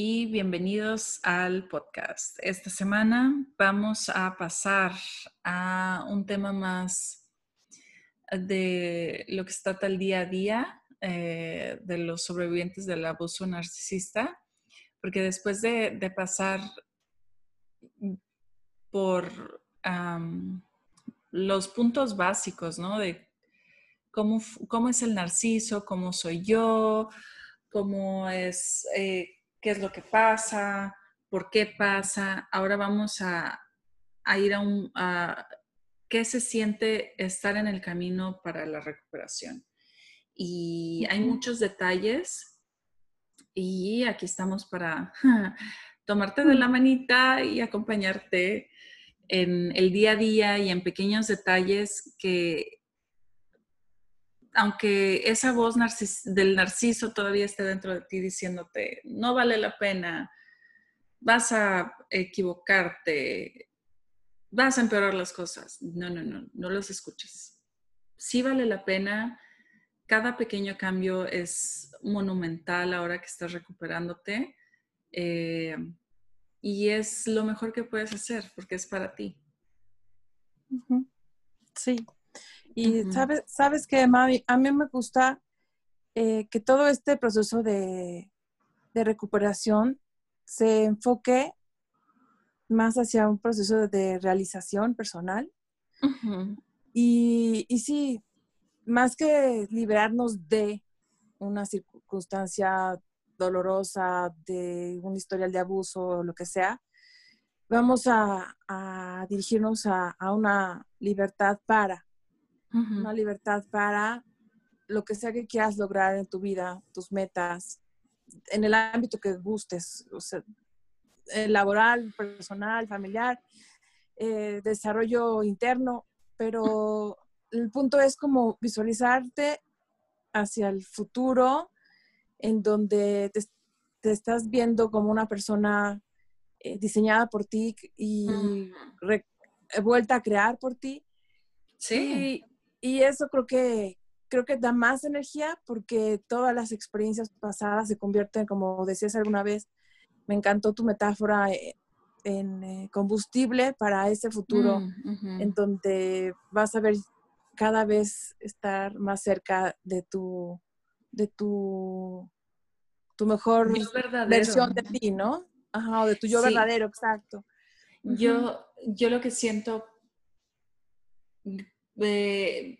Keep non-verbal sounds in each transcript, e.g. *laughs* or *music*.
Y bienvenidos al podcast. Esta semana vamos a pasar a un tema más de lo que trata el día a día eh, de los sobrevivientes del abuso narcisista, porque después de, pasar por los puntos básicos, ¿no? De cómo, cómo es el narciso, cómo soy yo, cómo es... Eh, qué es lo que pasa, por qué pasa. Ahora vamos a, ir a un... ¿Qué se siente estar en el camino para la recuperación? Y hay muchos detalles y aquí estamos para *laughs* tomarte de la manita y acompañarte en el día a día y en pequeños detalles que aunque esa voz del narciso todavía esté dentro de ti diciéndote, no vale la pena, vas a equivocarte, vas a empeorar las cosas. No, no, no, no los escuches. Sí vale la pena. Cada pequeño cambio es monumental ahora que estás recuperándote. Eh, y es lo mejor que puedes hacer porque es para ti. Sí, y sabes, sabes que, Mami, a mí me gusta eh, que todo este proceso de, recuperación se enfoque más hacia un proceso de realización personal. y, y sí, más que liberarnos de una circunstancia dolorosa, de un historial de abuso o lo que sea, vamos a, dirigirnos a, una libertad para una libertad para lo que sea que quieras lograr en tu vida, tus metas, en el ámbito que gustes, o sea, eh, laboral, personal, familiar, eh, desarrollo interno, pero el punto es como visualizarte hacia el futuro en donde te, estás viendo como una persona eh, diseñada por ti y vuelta a crear por ti. Sí y eso creo que, creo que da más energía porque todas las experiencias pasadas se convierten, como decías alguna vez, me encantó tu metáfora eh, en eh, combustible para ese futuro mm, en donde vas a ver cada vez estar más cerca de tu de tu tu mejor versión de ti, ¿no? Ajá, o de tu yo verdadero, exacto. Yo, yo lo que siento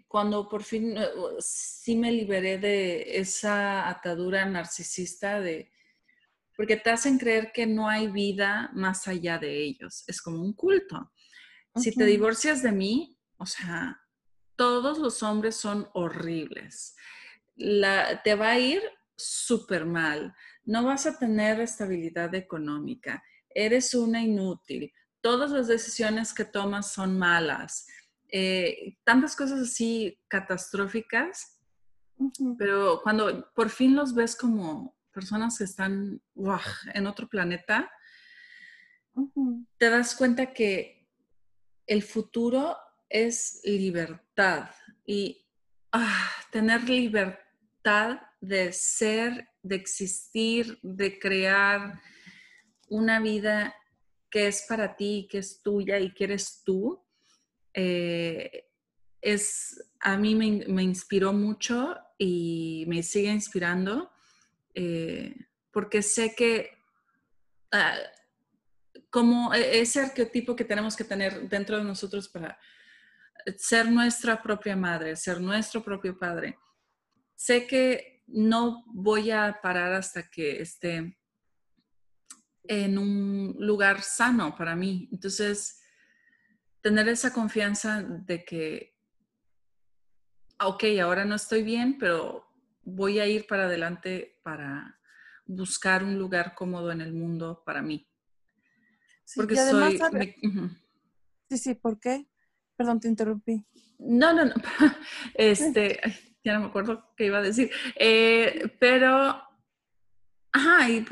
cuando por fin eh, sí me liberé de esa atadura narcisista de porque te hacen creer que no hay vida más allá de ellos. Es como un culto. Si te divorcias de mí, o sea, todos los hombres son horribles. te va a ir súper mal. No vas a tener estabilidad económica. Eres una inútil. Todas las decisiones que tomas son malas eh, tantas cosas así catastróficas, pero cuando por fin los ves como personas que están en otro planeta, te das cuenta que el futuro es libertad y ah, tener libertad de ser, de existir, de crear una vida que es para ti, que es tuya y que eres tú, eh, es, a mí me, inspiró mucho y me sigue inspirando eh, porque sé que ah, como e, ese arquetipo que tenemos que tener dentro de nosotros para ser nuestra propia madre, ser nuestro propio padre, sé que no voy a parar hasta que esté en un lugar sano para mí. Entonces, tener esa confianza de que, ok, ahora no estoy bien, pero voy a ir para adelante para buscar un lugar cómodo en el mundo para mí. Porque soy... Sí, sí, ¿por qué? Perdón, te interrumpí. No, no, no. *laughs* Este, ya no me acuerdo qué iba a decir. Eh, pero, ajá, y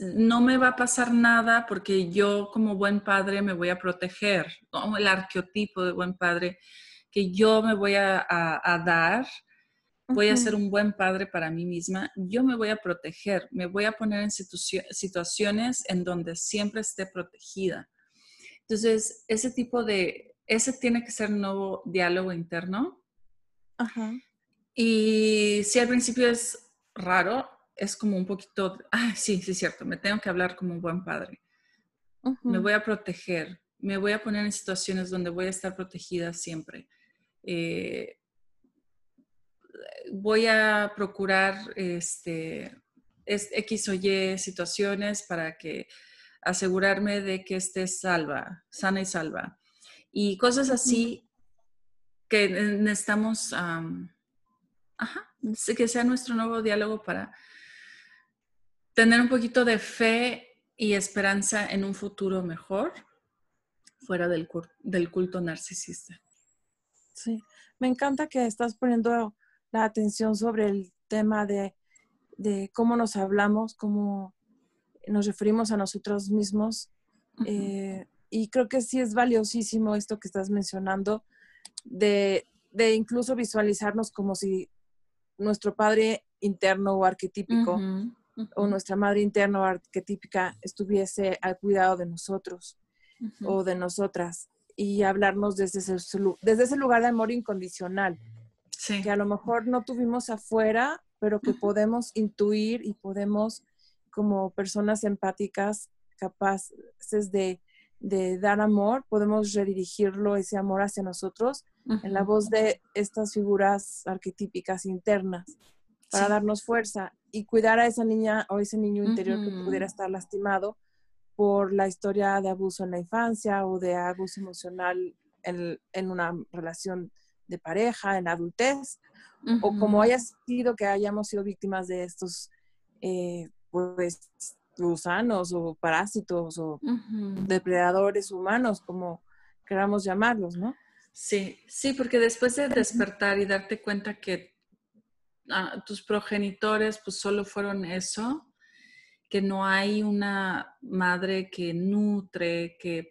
no me va a pasar nada porque yo como buen padre me voy a proteger, como el arqueotipo de buen padre que yo me voy a, dar, voy a ser un buen padre para mí misma, yo me voy a proteger, me voy a poner en situaciones en donde siempre esté protegida. Entonces, ese tipo de, ese tiene que ser nuevo diálogo interno. Ajá. Y si al principio es raro, es como un poquito, ah, sí, sí, es cierto, me tengo que hablar como un buen padre. Me voy a proteger, me voy a poner en situaciones donde voy a estar protegida siempre. Eh, voy a procurar este, X o Y situaciones para que asegurarme de que esté salva, sana y salva. Y cosas así que necesitamos, ajá, que sea nuestro nuevo diálogo para tener un poquito de fe y esperanza en un futuro mejor fuera del, del culto narcisista. Sí, me encanta que estás poniendo la atención sobre el tema de, cómo nos hablamos, cómo nos referimos a nosotros mismos. Eh, y creo que sí es valiosísimo esto que estás mencionando, de, incluso visualizarnos como si nuestro padre interno o arquetípico o nuestra madre interna o arquetípica estuviese al cuidado de nosotros o de nosotras y hablarnos desde ese, desde ese lugar de amor incondicional. Que a lo mejor no tuvimos afuera, pero que podemos intuir y podemos, como personas empáticas, capaces de, de dar amor, podemos redirigirlo, ese amor hacia nosotros, en la voz de estas figuras arquetípicas internas, para darnos fuerza y cuidar a esa niña o ese niño interior que pudiera estar lastimado por la historia de abuso en la infancia o de abuso emocional en, una relación de pareja, en la adultez, o como haya sido que hayamos sido víctimas de estos eh, pues, gusanos o parásitos o depredadores humanos, como queramos llamarlos, ¿no? Sí, sí, porque después de despertar y darte cuenta que ah, tus progenitores pues solo fueron eso, que no hay una madre que nutre, que,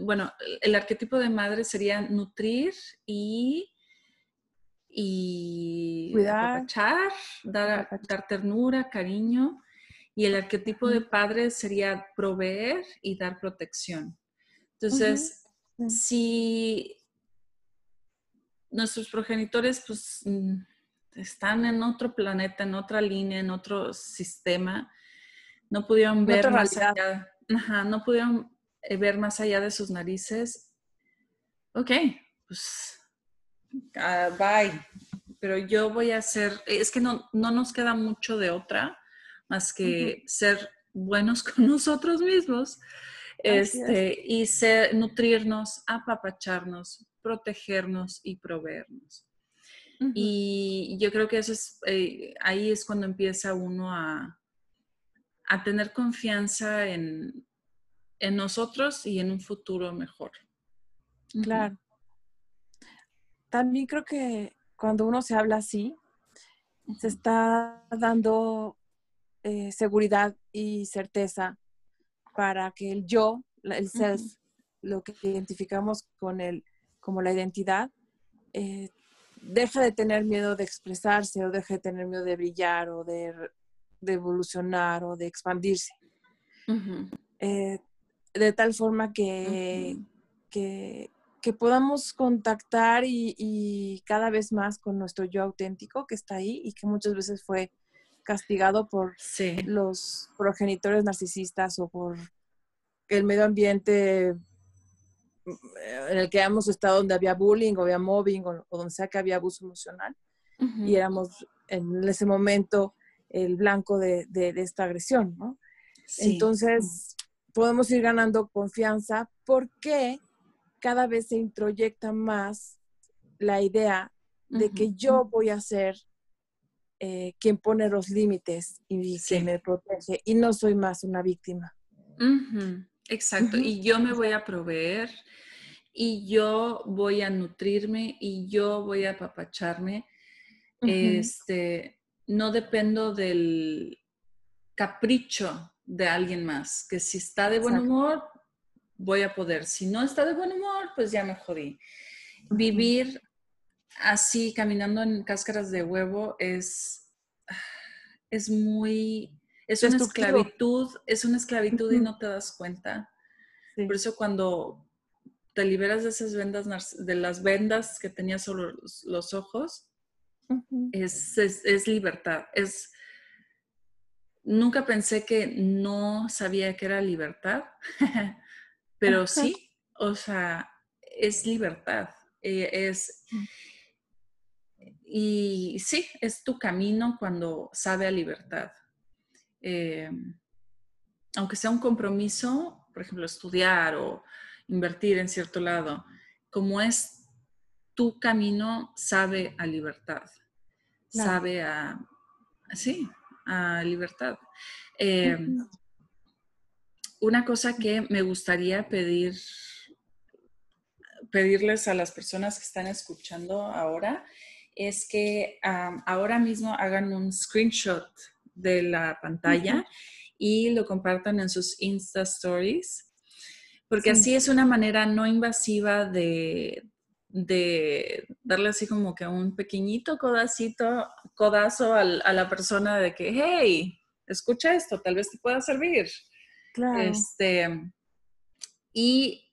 bueno, el arquetipo de madre sería nutrir y, y Cuidar. dar, dar ternura, cariño. Y el arquetipo de padre sería proveer y dar protección. Entonces, si nuestros progenitores pues mm, están en otro planeta, en otra línea, en otro sistema, no pudieron ver más allá, no pudieron eh, ver más allá de sus narices. Ok, pues ah, bye. Pero yo voy a hacer, es que no, no nos queda mucho de otra más que ser buenos *laughs* con nosotros mismos este, y ser, nutrirnos, apapacharnos, protegernos y proveernos. Y yo creo que eso es, eh, ahí es cuando empieza uno a, a tener confianza en, nosotros y en un futuro mejor. Claro. También creo que cuando uno se habla así, se está dando eh, seguridad y certeza para que el yo, el self, lo que identificamos con el, como la identidad, eh, deje de tener miedo de expresarse o deje de tener miedo de brillar o de de evolucionar o de expandirse. Eh, de tal forma que, que, podamos contactar y, cada vez más con nuestro yo auténtico que está ahí y que muchas veces fue castigado por los progenitores narcisistas o por el medio ambiente en el que hemos estado donde había bullying o había mobbing o, donde sea que había abuso emocional. Y éramos en ese momento el blanco de, esta agresión, ¿no? Entonces, podemos ir ganando confianza porque cada vez se introyecta más la idea de que yo voy a ser eh, quien pone los límites y quien me protege y no soy más una víctima. Exacto, y yo me voy a proveer y yo voy a nutrirme y yo voy a apapacharme. Este, no dependo del capricho de alguien más, que si está de buen humor, voy a poder. Si no está de buen humor, pues ya me jodí. Vivir así, caminando en cáscaras de huevo, es, es muy, es una esclavitud, es una esclavitud y no te das cuenta. Por eso cuando te liberas de esas vendas, de las vendas que tenías sobre los, ojos, es, es, libertad. Es, nunca pensé que no sabía que era libertad, *laughs* pero sí, o sea, es libertad. Eh, es, mm. y sí, es tu camino cuando sabe a libertad. Eh, aunque sea un compromiso, por ejemplo, estudiar o invertir en cierto lado, como es tu camino, sabe a libertad, sabe a, sí, a libertad. Eh, una cosa que me gustaría pedir, pedirles a las personas que están escuchando ahora es que ahora mismo hagan un screenshot de la pantalla y lo compartan en sus Insta Stories, porque así es una manera no invasiva de, de darle así como que un pequeñito codacito, codazo a la persona de que, hey, escucha esto, tal vez te pueda servir. Este, y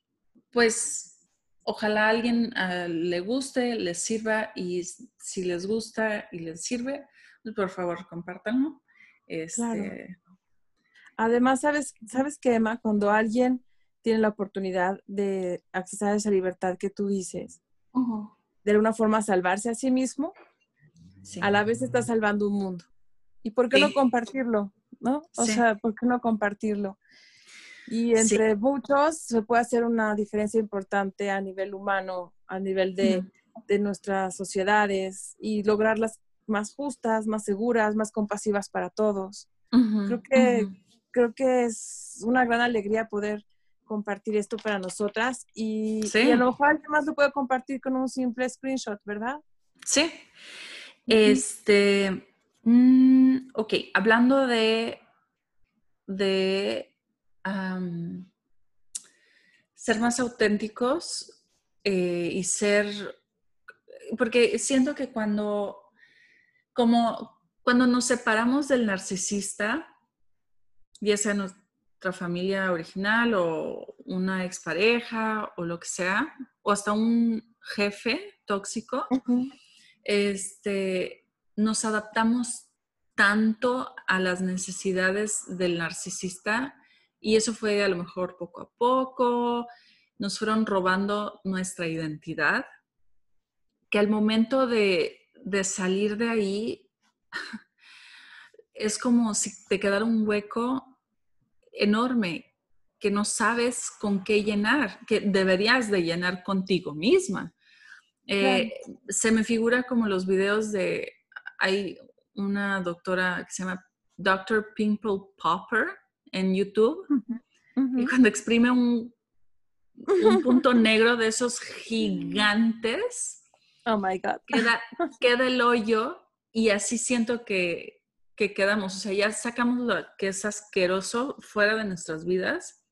pues ojalá a alguien ah, le guste, les sirva y si les gusta y les sirve, pues por favor compártanlo. Este, Además, ¿sabes, ¿sabes qué, Emma? Cuando alguien tiene la oportunidad de accesar a esa libertad que tú dices, de alguna forma salvarse a sí mismo, a la vez está salvando un mundo. ¿Y por qué no compartirlo? ¿No? O sea, ¿por qué no compartirlo? Y entre muchos se puede hacer una diferencia importante a nivel humano, a nivel de, de nuestras sociedades y lograrlas más justas, más seguras, más compasivas para todos. creo, que, creo que es una gran alegría poder compartir esto para nosotras y, a lo mejor alguien más lo puede compartir con un simple screenshot, ¿verdad? Sí. Este, mm, ok, hablando de, de ser más auténticos eh, y ser, porque siento que cuando como cuando nos separamos del narcisista, ya sea nuestra familia original o una expareja o lo que sea, o hasta un jefe tóxico, este, nos adaptamos tanto a las necesidades del narcisista y eso fue a lo mejor poco a poco, nos fueron robando nuestra identidad, que al momento de de salir de ahí es como si te quedara un hueco enorme que no sabes con qué llenar, que deberías de llenar contigo misma. Eh, se me figura como los videos de, hay una doctora que se llama Dr. Pimple Popper en YouTube, y cuando exprime un, un punto *laughs* negro de esos gigantes, Oh my God. Queda, *laughs* queda el hoyo y así siento que, que quedamos. O sea, ya sacamos lo que es asqueroso fuera de nuestras vidas,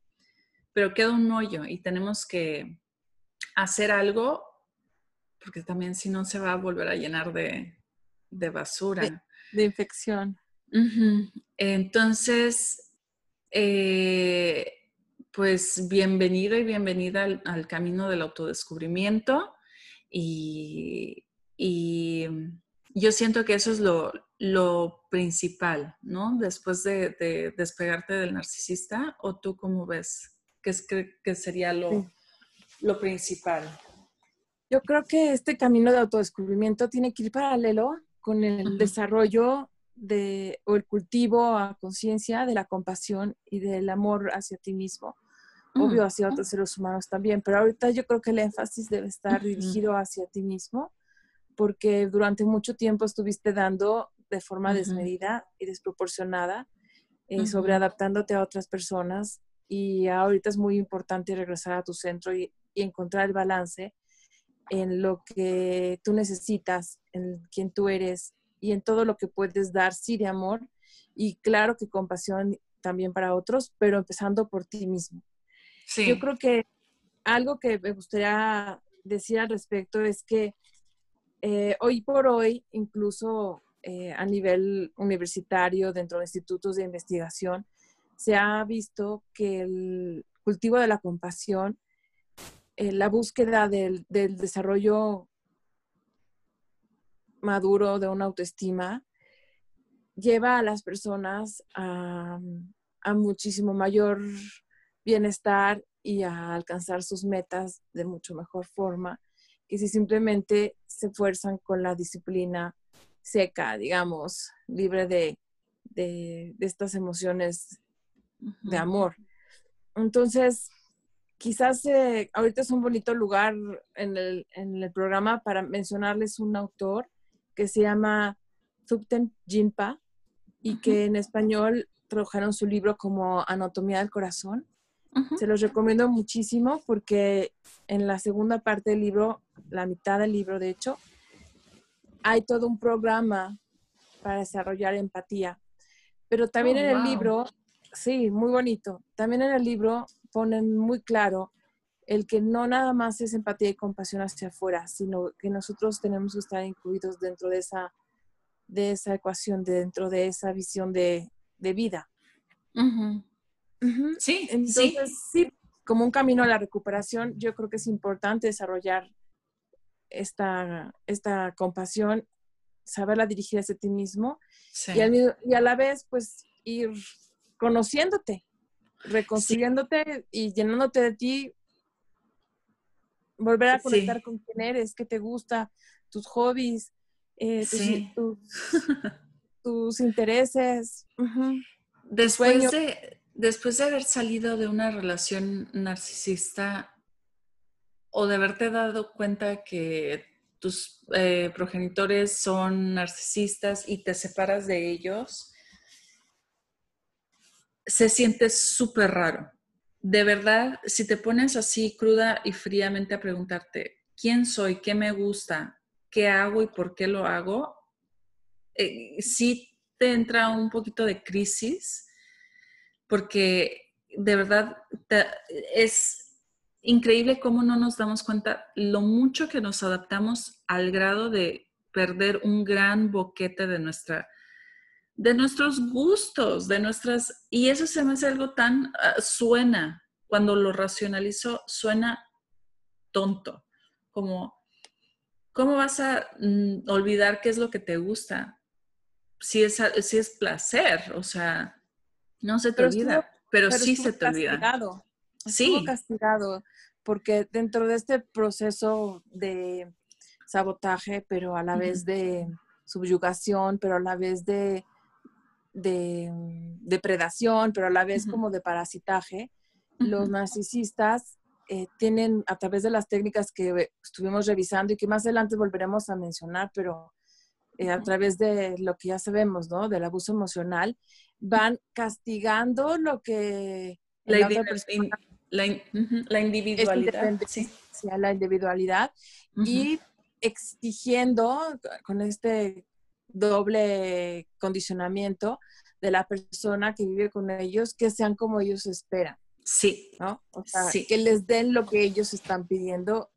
pero queda un hoyo y tenemos que hacer algo porque también si no se va a volver a llenar de, de basura. De, infección. Entonces, eh, pues bienvenido y bienvenida al, al, camino del autodescubrimiento. Y, yo siento que eso es lo, principal, ¿no? Después de, despegarte del narcisista, ¿o tú cómo ves? ¿Qué, es, que, sería lo, lo principal? Yo creo que este camino de autodescubrimiento tiene que ir paralelo con el desarrollo de, o el cultivo a conciencia de la compasión y del amor hacia ti mismo obvio hacia otros seres humanos también, pero ahorita yo creo que el énfasis debe estar dirigido hacia ti mismo, porque durante mucho tiempo estuviste dando de forma desmedida y desproporcionada, eh, sobre adaptándote a otras personas. Y ahorita es muy importante regresar a tu centro y, encontrar el balance en lo que tú necesitas, en quién tú eres y en todo lo que puedes dar, sí, de amor y claro que compasión también para otros, pero empezando por ti mismo. Sí. Yo creo que algo que me gustaría decir al respecto es que eh, hoy por hoy, incluso eh, a nivel universitario, dentro de institutos de investigación, se ha visto que el cultivo de la compasión, eh, la búsqueda del, desarrollo maduro de una autoestima, lleva a las personas a, a muchísimo mayor bienestar y a alcanzar sus metas de mucho mejor forma que si simplemente se esfuerzan con la disciplina seca, digamos, libre de, de, estas emociones de amor. Entonces, quizás eh, ahorita es un bonito lugar en el, en el, programa para mencionarles un autor que se llama Thupten Jinpa y que en español tradujeron su libro como Anatomía del Corazón. Se los recomiendo muchísimo porque en la segunda parte del libro, la mitad del libro de hecho, hay todo un programa para desarrollar empatía. Pero también oh, en el libro, sí, muy bonito, también en el libro ponen muy claro el que no nada más es empatía y compasión hacia afuera, sino que nosotros tenemos que estar incluidos dentro de esa, de esa ecuación, dentro de esa visión de, vida. Sí, Entonces, sí, como un camino a la recuperación, yo creo que es importante desarrollar esta, esta compasión, saberla dirigir hacia ti mismo y, y, a la vez, pues, ir conociéndote, reconstruyéndote y llenándote de ti, volver a conectar con quién eres, qué te gusta, tus hobbies, eh, tus, *laughs* intereses. Después de después de haber salido de una relación narcisista o de haberte dado cuenta que tus eh, progenitores son narcisistas y te separas de ellos, se siente súper raro. De verdad, si te pones así cruda y fríamente a preguntarte, ¿quién soy? ¿Qué me gusta? ¿Qué hago y por qué lo hago? Eh, sí te entra un poquito de crisis porque de verdad es increíble cómo no nos damos cuenta lo mucho que nos adaptamos al grado de perder un gran boquete de nuestra de nuestros gustos, de nuestras y eso se me hace algo tan ah, suena cuando lo racionalizo suena tonto, como ¿cómo vas a mm, olvidar qué es lo que te gusta? Si es, si es placer, o sea, no se te olvida, pero, sí se te olvida. Castigado. Sí. castigado, porque dentro de este proceso de sabotaje, pero a la vez de subyugación, pero a la vez de, de depredación, pero a la vez como de parasitaje, los narcisistas eh, tienen a través de las técnicas que estuvimos revisando y que más adelante volveremos a mencionar, pero eh, a través de lo que ya sabemos, ¿no? Del abuso emocional, van castigando lo que la, la, individualidad, sí. la individualidad y exigiendo con este doble condicionamiento de la persona que vive con ellos que sean como ellos esperan. Sí. ¿no? O sea, que les den lo que ellos están pidiendo,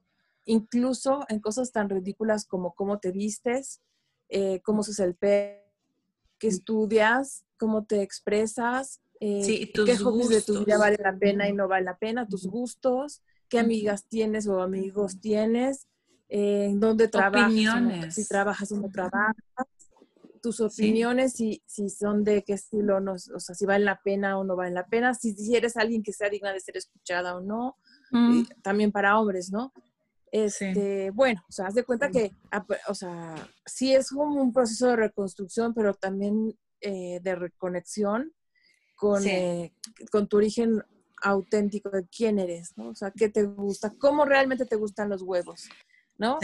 incluso en cosas tan ridículas como cómo te vistes, eh, cómo se el pelo, qué estudias, cómo te expresas, eh, qué hobbies de tu vida vale la pena y no vale la pena, tus gustos, qué amigas tienes o amigos tienes, eh, dónde trabajas, si trabajas o no trabajas, tus opiniones, si, si son de qué estilo, no, o sea, si vale la pena o no vale la pena, si, si eres alguien que sea digna de ser escuchada o no, mm. también para hombres, ¿no? Este, Bueno, o sea, haz de cuenta que, o sea, sí es como un proceso de reconstrucción, pero también eh, de reconexión con, eh, con tu origen auténtico de quién eres, ¿no? O sea, qué te gusta, cómo realmente te gustan los huevos. ¿no?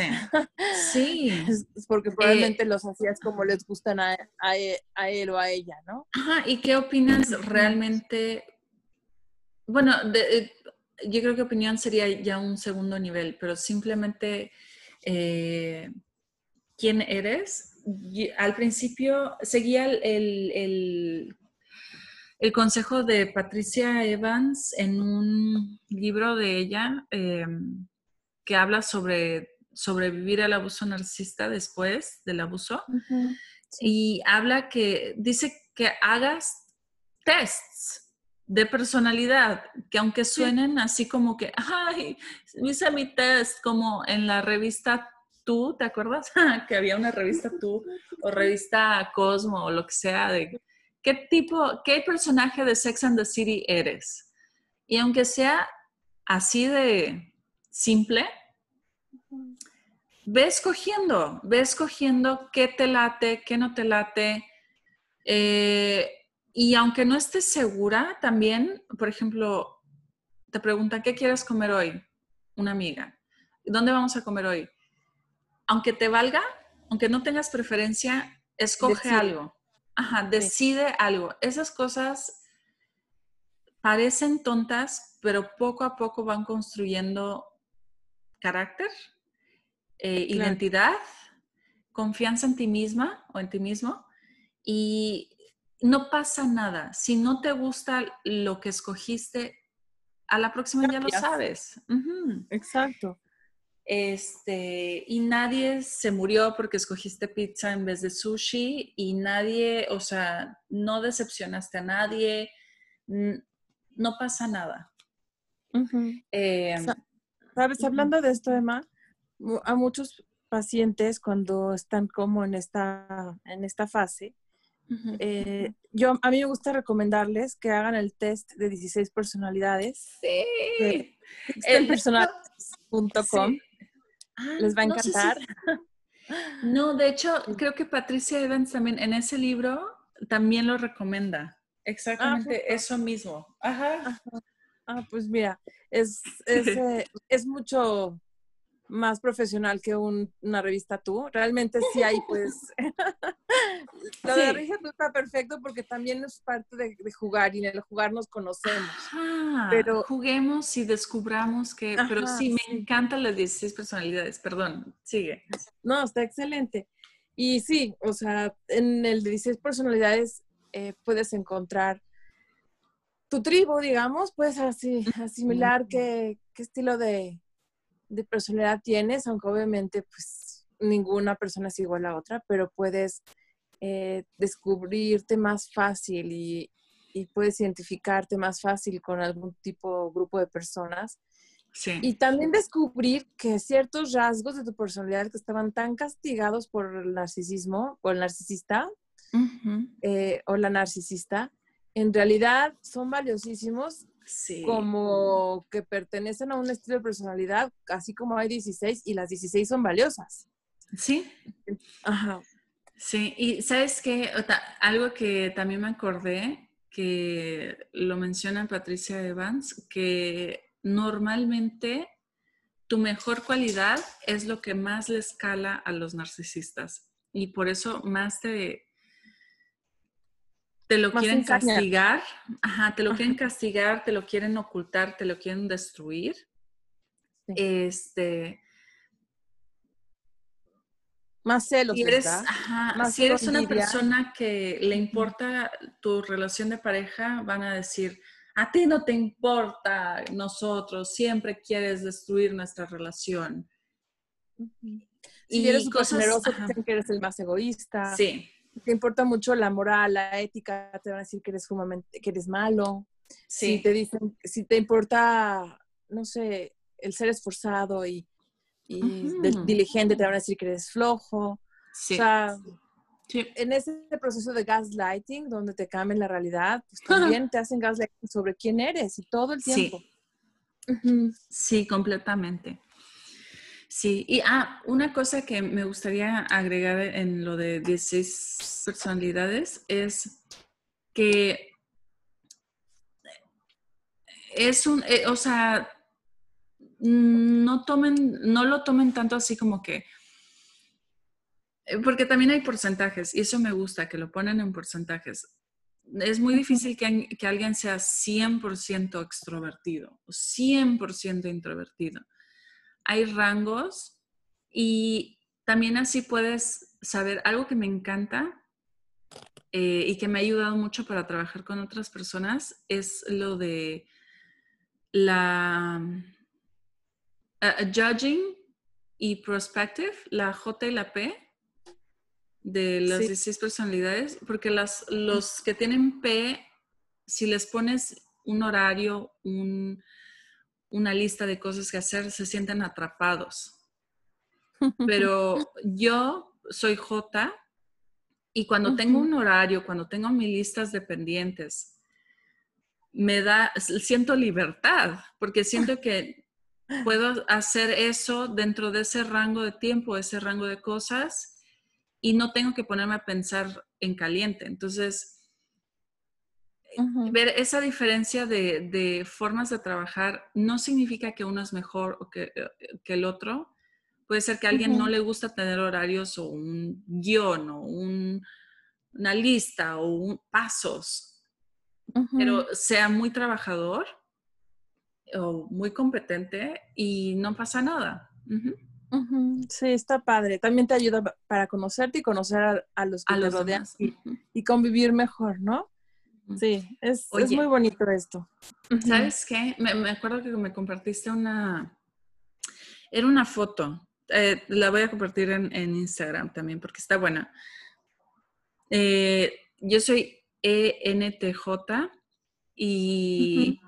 Sí. *laughs* Es porque probablemente los hacías como les gustan a, e, a, él o a ella, ¿no? Ajá, ¿y qué opinas realmente? Bueno, de, yo creo que opinión sería ya un segundo nivel, pero simplemente eh, quién eres. al principio seguía el, el, consejo de Patricia Evans en un libro de ella eh, que habla sobre sobrevivir al abuso narcisista después del abuso. Y habla que dice que hagas tests de personalidad, que aunque suenen así como que, ay, hice mi test, como en la revista Tú, ¿te acuerdas? *laughs* que había una revista Tú o revista Cosmo o lo que sea, de qué tipo, qué personaje de Sex and the City eres. Y aunque sea así de simple, ve escogiendo, ve escogiendo qué te late, qué no te late. Eh, y aunque no estés segura, también, por ejemplo, te pregunta, ¿qué quieres comer hoy? Una amiga. ¿Dónde vamos a comer hoy? Aunque te valga, aunque no tengas preferencia, escoge algo. Ajá, decide algo. Esas cosas parecen tontas, pero poco a poco van construyendo carácter, eh, identidad, confianza en ti misma o en ti mismo. Y no pasa nada. Si no te gusta lo que escogiste, a la próxima ya lo sabes. Exacto. Este, y nadie se murió porque escogiste pizza en vez de sushi y nadie, o sea, no decepcionaste a nadie, no pasa nada. Em, Sabes, hablando de esto, Emma, a muchos pacientes cuando están como en esta, en esta fase, eh, yo, a mí me gusta recomendarles que hagan el test de 16 personalidades. Sí. El personal.com. Ah, Les va a encantar. No, de hecho, *laughs* creo que Patricia Evans también en ese libro también lo recomienda. Exactamente ah, eso mismo. Ajá. Ah, pues mira, es, *laughs* es, eh, es mucho más profesional que una revista tú. Realmente sí hay, pues, *laughs* *laughs* lo de la revista tú está perfecto porque también es parte de, jugar y en el jugar nos conocemos. pero juguemos y descubramos que, pero sí, me encantan las 16 personalidades, perdón, sigue. No, está excelente. Y sí, o sea, en el de 16 personalidades eh, puedes encontrar tu tribu, digamos, puedes así asimilar qué, qué estilo de, de personalidad tienes, aunque obviamente pues ninguna persona es igual a otra, pero puedes eh, descubrirte más fácil y, puedes identificarte más fácil con algún tipo, grupo de personas. Sí. Y también descubrir que ciertos rasgos de tu personalidad que estaban tan castigados por el narcisismo o el narcisista eh, o la narcisista, en realidad son valiosísimos como que pertenecen a un estilo de personalidad, así como hay 16 y las 16 son valiosas. Sí. Ajá. Sí, y sabes que algo que también me acordé, que lo menciona Patricia Evans, que normalmente tu mejor cualidad es lo que más le escala a los narcisistas. Y por eso más te, te lo quieren castigar, ajá, te lo quieren castigar, te lo quieren ocultar, te lo quieren destruir. Este. Más celos. Si eres, si eres una persona que le importa tu relación de pareja, van a decir, a ti no te importa nosotros, siempre quieres destruir nuestra relación. Si y eres súper generoso, que eres el más egoísta. Sí te importa mucho la moral, la ética, te van a decir que eres sumamente, que eres malo. Si te dicen, si te importa, no sé, el ser esforzado y, diligente, te van a decir que eres flojo. Sí. O sea, en ese proceso de gaslighting, donde te cambian la realidad, pues *laughs* también te hacen gaslighting sobre quién eres y todo el tiempo. sí completamente. Sí, y ah, una cosa que me gustaría agregar en lo de 16 personalidades es que es un, eh, o sea, no tomen, no lo tomen tanto así como que, eh, porque también hay porcentajes y eso me gusta, que lo ponen en porcentajes. Es muy difícil que, que alguien sea 100% extrovertido o 100% introvertido. Hay rangos y también así puedes saber algo que me encanta eh, y que me ha ayudado mucho para trabajar con otras personas es lo de la uh, judging y perspective, la J y la P de las 16 personalidades, porque las, los que tienen P, si les pones un horario, un, una lista de cosas que hacer, se sienten atrapados. *laughs* Pero yo soy J y cuando tengo un horario, cuando tengo mis listas de pendientes, me da, siento libertad, porque siento que puedo hacer eso dentro de ese rango de tiempo, ese rango de cosas, y no tengo que ponerme a pensar en caliente. Entonces, ver esa diferencia de, formas de trabajar no significa que uno es mejor o que, eh, que el otro, Puede ser que a alguien no le gusta tener horarios o un guion o una lista o un, pasos, pero sea muy trabajador o muy competente y no pasa nada. Sí, está padre. También te ayuda para conocerte y conocer a, los que te rodean y, convivir mejor, ¿no? Sí, es, muy bonito esto. ¿Sabes qué? Me, me, acuerdo que me compartiste una, era una foto eh, la voy a compartir en, Instagram también porque está buena. Eh, yo soy ENTJ y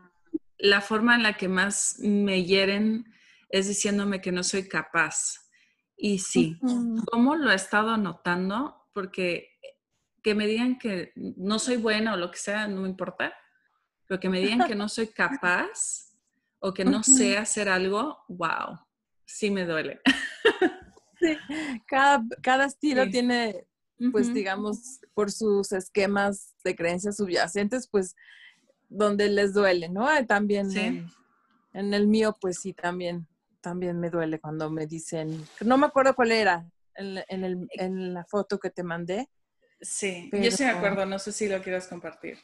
la forma en la que más me hieren es diciéndome que no soy capaz. Y sí, ¿cómo lo he estado notando? Porque que me digan que no soy buena o lo que sea, no me importa, pero que me digan que no soy capaz o que no sé hacer algo, wow, sí me duele. *laughs* Sí, cada, estilo tiene, pues digamos, por sus esquemas de creencias subyacentes, pues donde les duele, ¿no? También en, el mío, pues sí, también, también me duele cuando me dicen, no me acuerdo cuál era en, la foto que te mandé. Sí, yo sí me acuerdo, no sé si lo quieras compartir.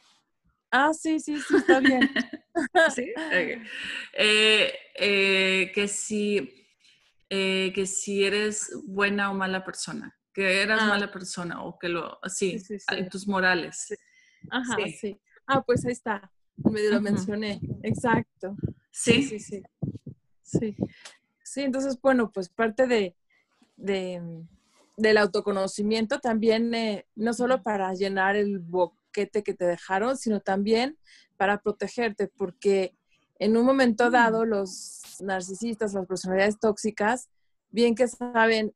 Ah, sí, sí, sí, está bien. *laughs* sí, eh, eh, que si eh, que si eres buena o mala persona, que eras ah. mala persona o que lo, sí, sí, tus morales. Ajá, sí. Ah, pues ahí está, medio lo mencioné, exacto. Sí. Sí, sí, sí. Sí, entonces, bueno, pues parte de, del autoconocimiento también, eh, no solo para llenar el boquete que te dejaron, sino también para protegerte, porque en un momento mm. dado los narcisistas, las personalidades tóxicas, bien que saben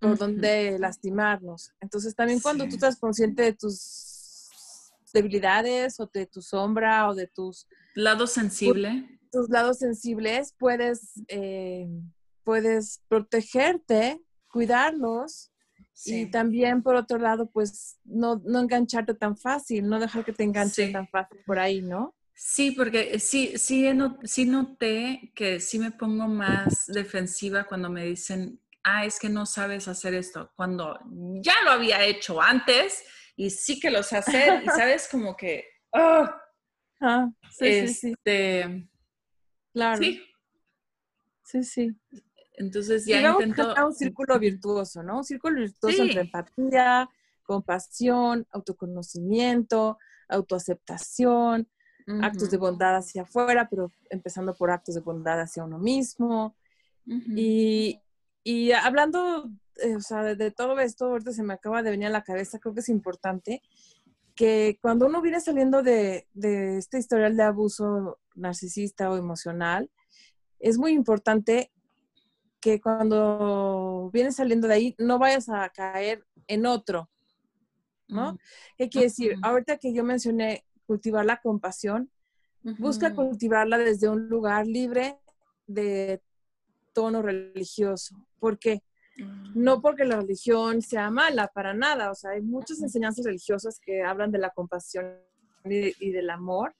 por dónde lastimarnos. Entonces también cuando tú estás consciente de tus debilidades o de tu sombra o de tus... Lados sensibles. Tus lados sensibles, puedes, eh, puedes protegerte, cuidarlos y también por otro lado, pues no, no engancharte tan fácil, no dejar que te enganchen tan fácil por ahí, ¿no? Sí, porque sí, sí, sí noté que sí me pongo más defensiva cuando me dicen, ah, es que no sabes hacer esto, cuando ya lo había hecho antes y sí que lo sé hacer y *laughs* sabes como que, oh, ah, sí, sí, este, Claro. Sí. Sí, sí. Entonces ya intento... un círculo virtuoso, ¿no? Un círculo virtuoso entre empatía, compasión, autoconocimiento, autoaceptación, actos de bondad hacia afuera, pero empezando por actos de bondad hacia uno mismo. y, y, hablando eh, o sea, de, todo esto, ahorita se me acaba de venir a la cabeza, creo que es importante que cuando uno viene saliendo de, de este historial de abuso narcisista o emocional, es muy importante que cuando vienes saliendo de ahí no vayas a caer en otro, ¿no? ¿Qué quiere decir? Ahorita que yo mencioné cultivar la compasión, busca cultivarla desde un lugar libre de tono religioso. ¿Por qué? No mm. porque la religión sea mala, para nada. O sea, hay muchas enseñanzas religiosas que hablan de la compasión y, del amor,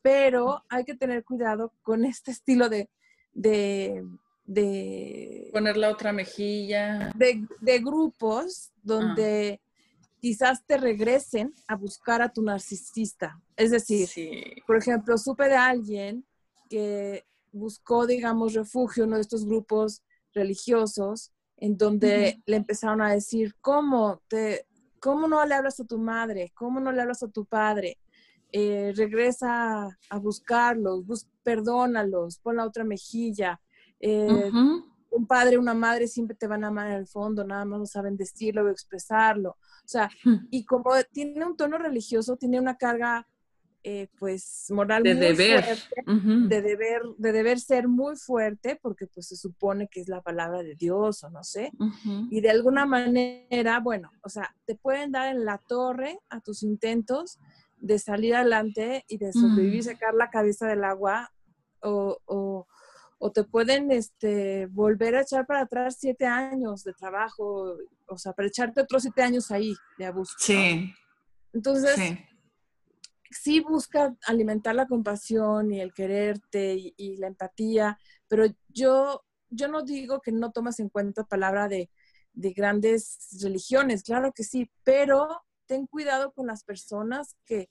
pero hay que tener cuidado con este estilo de, de, de poner la otra mejilla. De, de grupos donde Ah. quizás te regresen a buscar a tu narcisista. Es decir, Sí. por ejemplo, supe de alguien que buscó, digamos, refugio en uno de estos grupos religiosos en donde le empezaron a decir, ¿cómo, te, ¿cómo no le hablas a tu madre? ¿Cómo no le hablas a tu padre? Eh, regresa a buscarlos, bus- perdónalos, pon la otra mejilla. Eh, un padre, una madre siempre te van a amar en el fondo, nada más no saben decirlo o expresarlo. O sea, y como tiene un tono religioso, tiene una carga, eh, pues, moral De muy deber. fuerte, de deber, de deber ser muy fuerte, porque pues se supone que es la palabra de Dios o no sé. Y de alguna manera, bueno, o sea, te pueden dar en la torre a tus intentos de salir adelante y de sobrevivir, sacar la cabeza del agua, o, o- o te pueden este, volver a echar para atrás siete años de trabajo, o sea, para echarte otros siete años ahí de abuso. ¿no? Sí, Entonces, sí. sí busca alimentar la compasión y el quererte y, y la empatía, pero yo, yo no digo que no tomas en cuenta palabra de, de grandes religiones, claro que sí, pero ten cuidado con las personas que,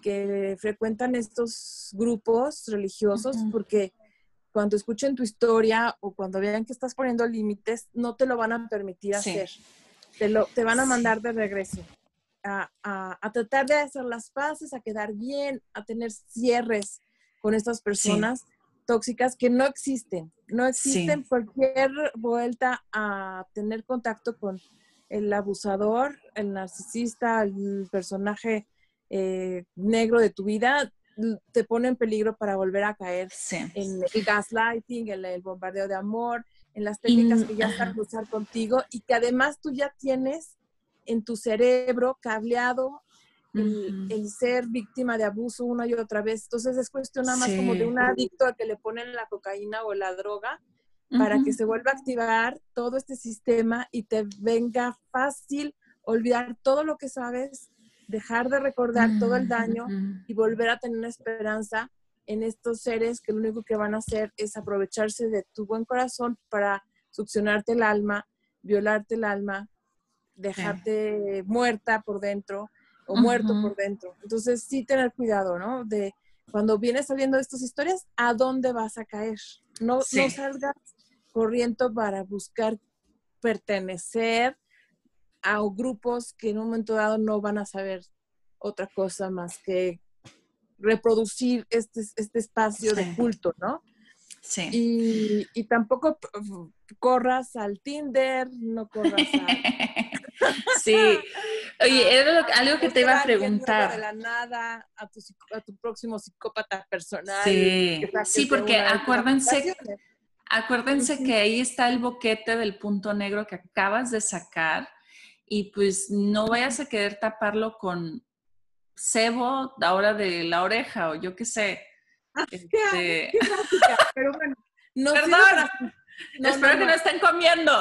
que frecuentan estos grupos religiosos porque cuando escuchen tu historia o cuando vean que estás poniendo límites, no te lo van a permitir Sí. hacer. Te, lo, te van a Sí. mandar de regreso a, a- a tratar de hacer las paces, a quedar bien, a tener cierres con estas personas tóxicas que no existen. No existen cualquier vuelta a tener contacto con el abusador, el narcisista, el personaje eh, negro de tu vida, te pone en peligro para volver a caer Sí. en el gaslighting, en el bombardeo de amor, en las Y- técnicas que ya están usar contigo y que además tú ya tienes en tu cerebro cableado el, el ser víctima de abuso una y otra vez. Entonces es cuestión nada más como de Sí. un adicto al que le ponen la cocaína o la droga para que se vuelva a activar todo este sistema y te venga fácil olvidar todo lo que sabes, dejar de recordar todo el daño y volver a tener una esperanza en estos seres que lo único que van a hacer es aprovecharse de tu buen corazón para succionarte el alma, violarte el alma, dejarte muerta por dentro o muerto por dentro. Entonces sí tener cuidado, ¿no? De cuando vienes saliendo de estas historias, ¿a dónde vas a caer? No, Sí. no salgas corriendo para buscar pertenecer a grupos que en un momento dado no van a saber otra cosa más que reproducir este, este espacio de culto, ¿no? Sí. Y, y tampoco corras al Tinder, no corras a... *laughs* Sí. Oye, era lo- algo que te iba a nuevo De preguntar. la nada a tu, a tu próximo psicópata personal. Sí. Sí, porque acuérdense, acuérdense que ahí está el boquete del punto negro que acabas de sacar y pues no vayas a querer taparlo con cebo ahora de la oreja o yo qué sé. Qué, Este, qué pero bueno. No *laughs* Perdón. sirve para, *laughs* no, espero no, que no. estén comiendo.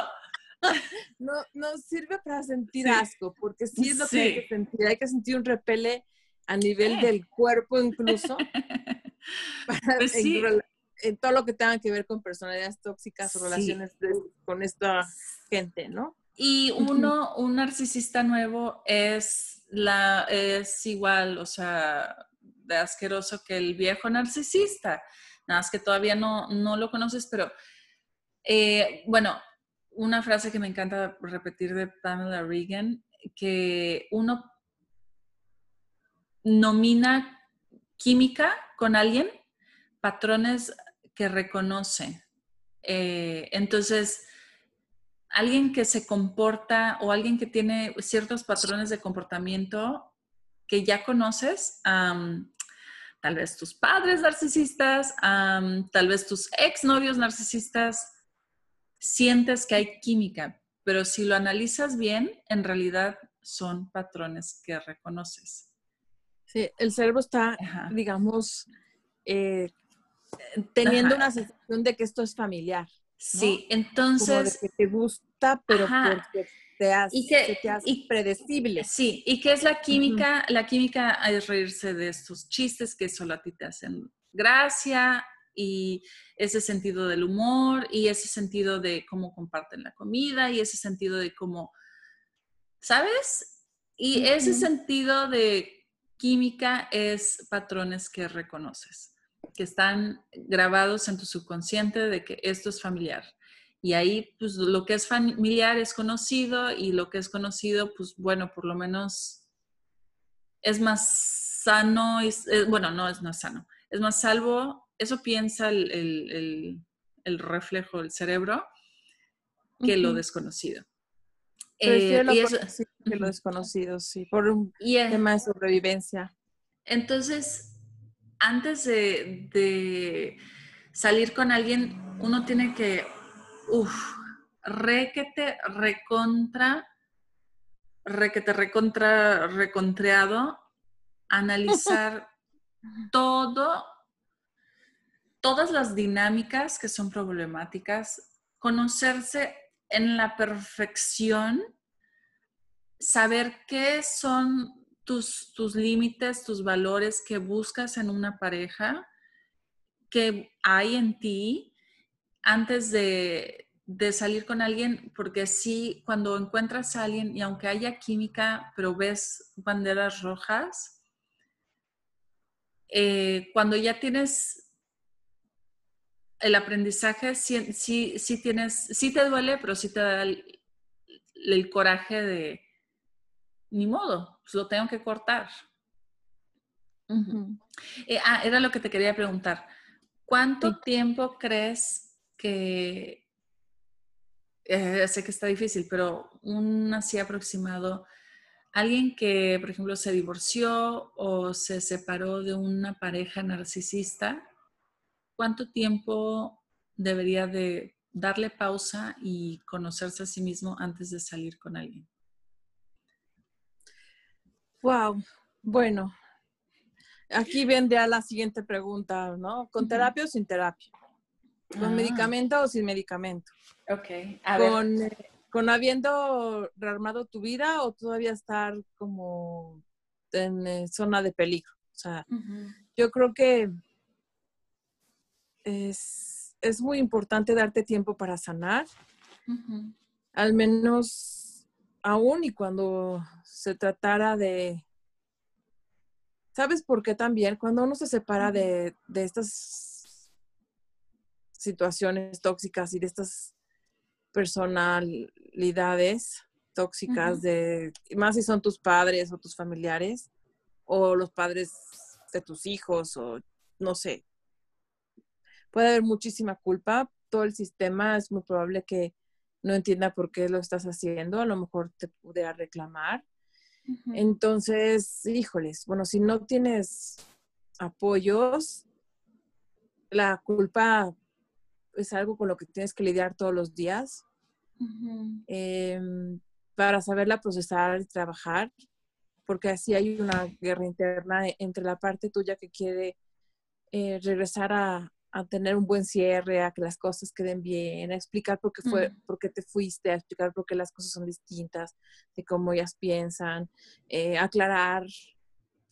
*laughs* no, no sirve para sentir Sí. asco, porque sí es lo que hay que sentir. Hay que sentir un repele a nivel del cuerpo incluso, para- Pues en, sí. rela- en todo lo que tenga que ver con personalidades tóxicas o relaciones de- con esta gente, ¿no? Y uno, un narcisista nuevo es la es igual, o sea, de asqueroso que el viejo narcisista. Nada más que todavía no, no lo conoces, pero eh, bueno, una frase que me encanta repetir de Pamela Regan, que uno nomina química con alguien, patrones que reconoce. Eh, entonces, alguien que se comporta o alguien que tiene ciertos patrones de comportamiento que ya conoces, tal vez tus padres narcisistas, tal vez tus exnovios narcisistas, sientes que hay química, pero si lo analizas bien, en realidad son patrones que reconoces. Sí, el cerebro está, Ajá. digamos, eh, teniendo Ajá. una sensación de que esto es familiar, Sí, como de entonces, que te gusta, pero Ajá. porque te hace, Y que- se te hace y- predecible. Sí, y que es la química, la química es reírse de estos chistes que solo a ti te hacen gracia y ese sentido del humor y ese sentido de cómo comparten la comida y ese sentido de cómo, ¿sabes? Y ese sentido de química es patrones que reconoces, que están grabados en tu subconsciente de que esto es familiar. Y ahí, pues lo que es familiar es conocido y lo que es conocido, pues bueno, por lo menos es más sano, y, eh, bueno, no es más sano, es más salvo, eso piensa el, reflejo del cerebro que lo desconocido. Eh, lo que lo desconocido, sí, por un tema de sobrevivencia. Entonces, antes de, de salir con alguien, uno tiene que Uf, requete, recontra, requete, recontra, recontreado, analizar *laughs* todo, todas las dinámicas que son problemáticas, conocerse en la perfección, saber qué son tus, tus límites, tus valores que buscas en una pareja, que hay en ti antes de, salir con alguien, porque sí, cuando encuentras a alguien y aunque haya química, pero ves banderas rojas, eh, cuando ya tienes el aprendizaje, sí, tienes, sí te duele, pero sí te da el, coraje de, ni modo, pues lo tengo que cortar. Eh, ah, era lo que te quería preguntar. ¿Cuánto tiempo crees que eh, sé que está difícil, pero un así aproximado, alguien que, por ejemplo, se divorció o se separó de una pareja narcisista, ¿cuánto tiempo debería de darle pausa y conocerse a sí mismo antes de salir con alguien? Wow, bueno, aquí vendría la siguiente pregunta, ¿no? ¿Con terapia o sin terapia? ¿Con ah. medicamento o sin medicamento? Ok. con, eh, con habiendo rearmado tu vida o todavía estar como en eh, zona de peligro. O sea, yo creo que es, muy importante darte tiempo para sanar. Al menos aún y cuando se tratara de... ¿Sabes por qué también? Cuando uno se separa de, de estas situaciones tóxicas y de estas personalidades tóxicas de, más si son tus padres o tus familiares o los padres de tus hijos o no sé. Puede haber muchísima culpa. Todo el sistema es muy probable que no entienda por qué lo estás haciendo. A lo mejor te pudiera reclamar. Entonces, híjoles, bueno, si no tienes apoyos, la culpa es algo con lo que tienes que lidiar todos los días em, para saberla procesar y trabajar, porque así hay una guerra interna entre la parte tuya que quiere eh, regresar a, tener un buen cierre, a que las cosas queden bien, a explicar por qué, fue, por qué te fuiste, a explicar por qué las cosas son distintas, de cómo ellas piensan, eh, aclarar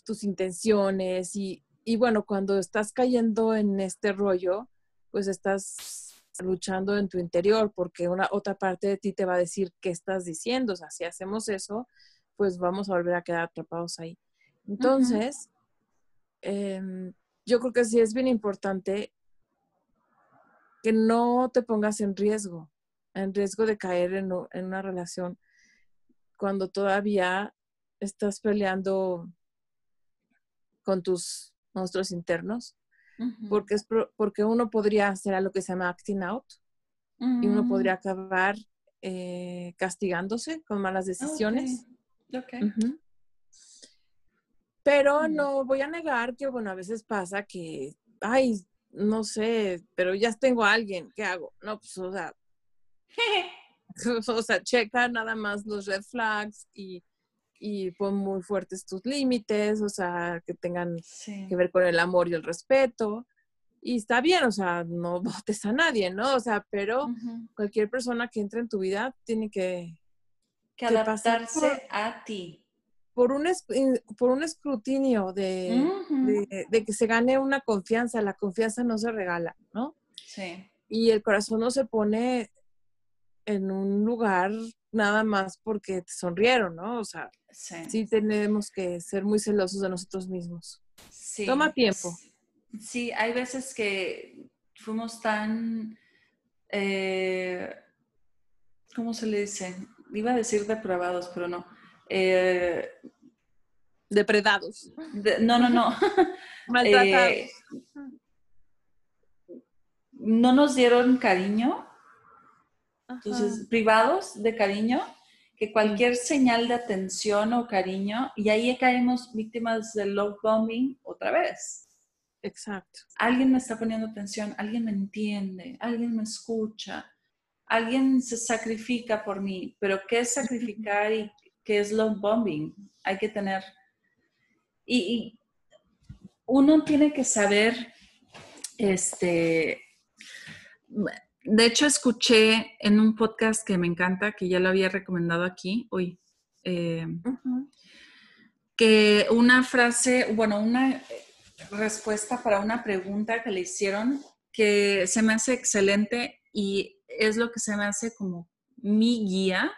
tus intenciones y, y bueno, cuando estás cayendo en este rollo, pues estás luchando en tu interior porque una otra parte de ti te va a decir qué estás diciendo. O sea, si hacemos eso, pues vamos a volver a quedar atrapados ahí. Entonces, em, yo creo que sí es bien importante que no te pongas en riesgo, en riesgo de caer en, en una relación cuando todavía estás peleando con tus monstruos internos porque, es porque uno podría hacer lo que se llama acting out y uno podría mm. acabar eh, castigándose con malas decisiones. Pero mm. no voy a negar que, bueno, a veces pasa que, ay, no sé, pero ya tengo a alguien, ¿qué hago? No, pues, o sea, *laughs* o sea, checa nada más los red flags y y pon muy fuertes tus límites, o sea, que tengan que ver con el amor y el respeto. Y está bien, o sea, no *laughs* votes a nadie, ¿no? O sea, pero cualquier persona que entre en tu vida tiene que... Que adaptarse a ti. Por un, por un escrutinio de, de, que se gane una confianza. La confianza no se regala, ¿no? Sí. Y el corazón no se pone en un lugar nada más porque te sonrieron, ¿no? O sea, sí, tenemos que ser muy celosos de nosotros mismos. Sí. Toma tiempo. Sí, hay veces que fuimos tan, eh, ¿cómo se le dice? Iba a decir depravados, pero no. Eh, Depredados. no, no, no. *laughs* Maltratados. Eh, no nos dieron cariño entonces, privados de cariño, que cualquier señal de atención o cariño, y ahí caemos víctimas del love bombing otra vez. Exacto. Alguien me está poniendo atención, alguien me entiende, alguien me escucha, alguien se sacrifica por mí, pero ¿qué es sacrificar y qué es love bombing? Hay que tener... Y, y uno tiene que saber, este, de hecho, escuché en un podcast que me encanta, que ya lo había recomendado aquí, hoy, eh, que una frase, bueno, una respuesta para una pregunta que le hicieron que se me hace excelente y es lo que se me hace como mi guía